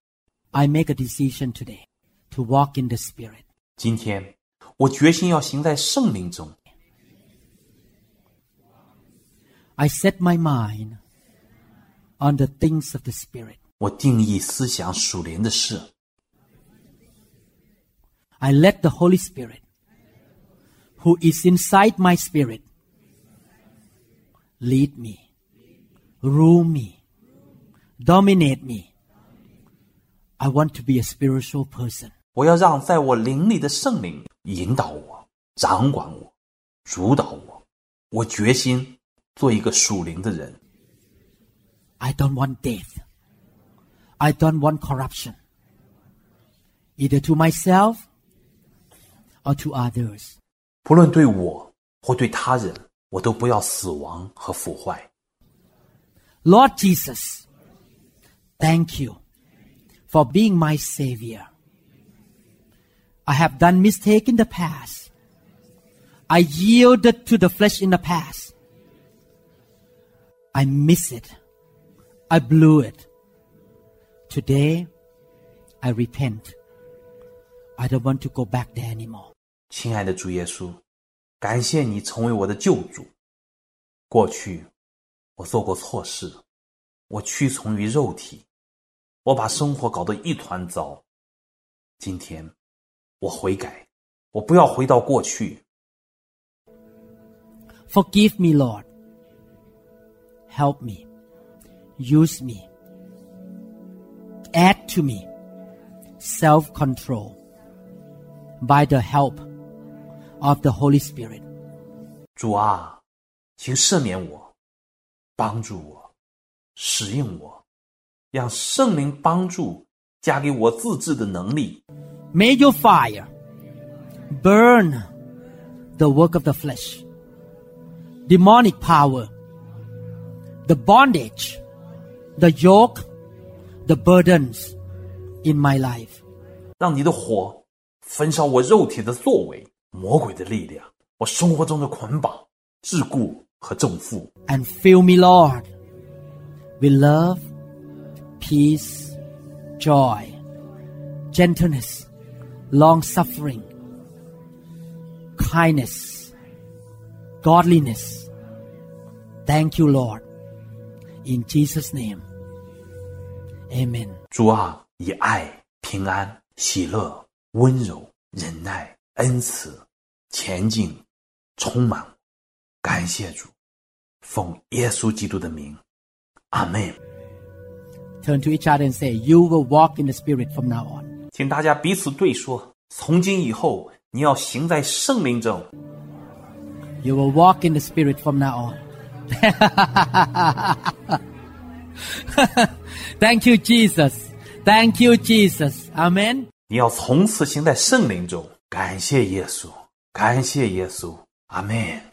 I make a decision today to walk in the spirit. 今天我决心要行在圣灵中， I set my mind on the things of the spirit. 我定义思想属灵的事， I let the Holy Spirit, who is inside my spirit, lead me, rule me, dominate me. I want to be a spiritual person. 我要让在我灵里的圣灵引导我、掌管我、主导我。我决心做一个属灵的人。 I don't want death. I don't want corruption, either to myself or to others. 不论对我或对他人，我都不要死亡和腐坏。 Lord Jesus, thank you for being my Savior. I have done mistake in the past. I yielded to the flesh in the past. I miss it. I blew it. Today, I repent. I don't want to go back there anymore. 亲爱的主耶稣，感谢你成为我的救主。过去 我做过错事，我屈从于肉体，我把生活搞得一团糟。今天我悔改，我不要回到过去。 Forgive me, Lord. Help me. Use me. Add to me self control by the help of the Holy Spirit. 主啊，请赦免我， 帮助我，使用我，让圣灵帮助加给我自制的能力。May your fire burn the work of the flesh, demonic power, the bondage, the yoke, the burdens in my life. 让你的火焚烧我肉体的作为，魔鬼的力量，我生活中的捆绑、桎梏和重负。 and fill me, Lord, with love, peace, joy, gentleness, long suffering, kindness, godliness. Thank you, Lord. In Jesus' name, Amen. 主啊，以爱、平安、喜乐、温柔、忍耐、恩慈、前进，充满我。感谢主， 奉耶稣基督的名，阿门。Turn to each other and say, You will walk in the Spirit from now on. 请大家彼此对说：从今以后，你要行在圣灵中。You will walk in the Spirit from now on. Thank you, Jesus. Thank you, Jesus. Amen. 你要从此行在圣灵中。感谢耶稣，感谢耶稣，阿门。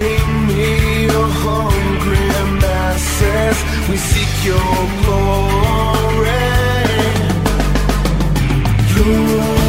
org。Me, your hungry masses, we seek your glory. Lord,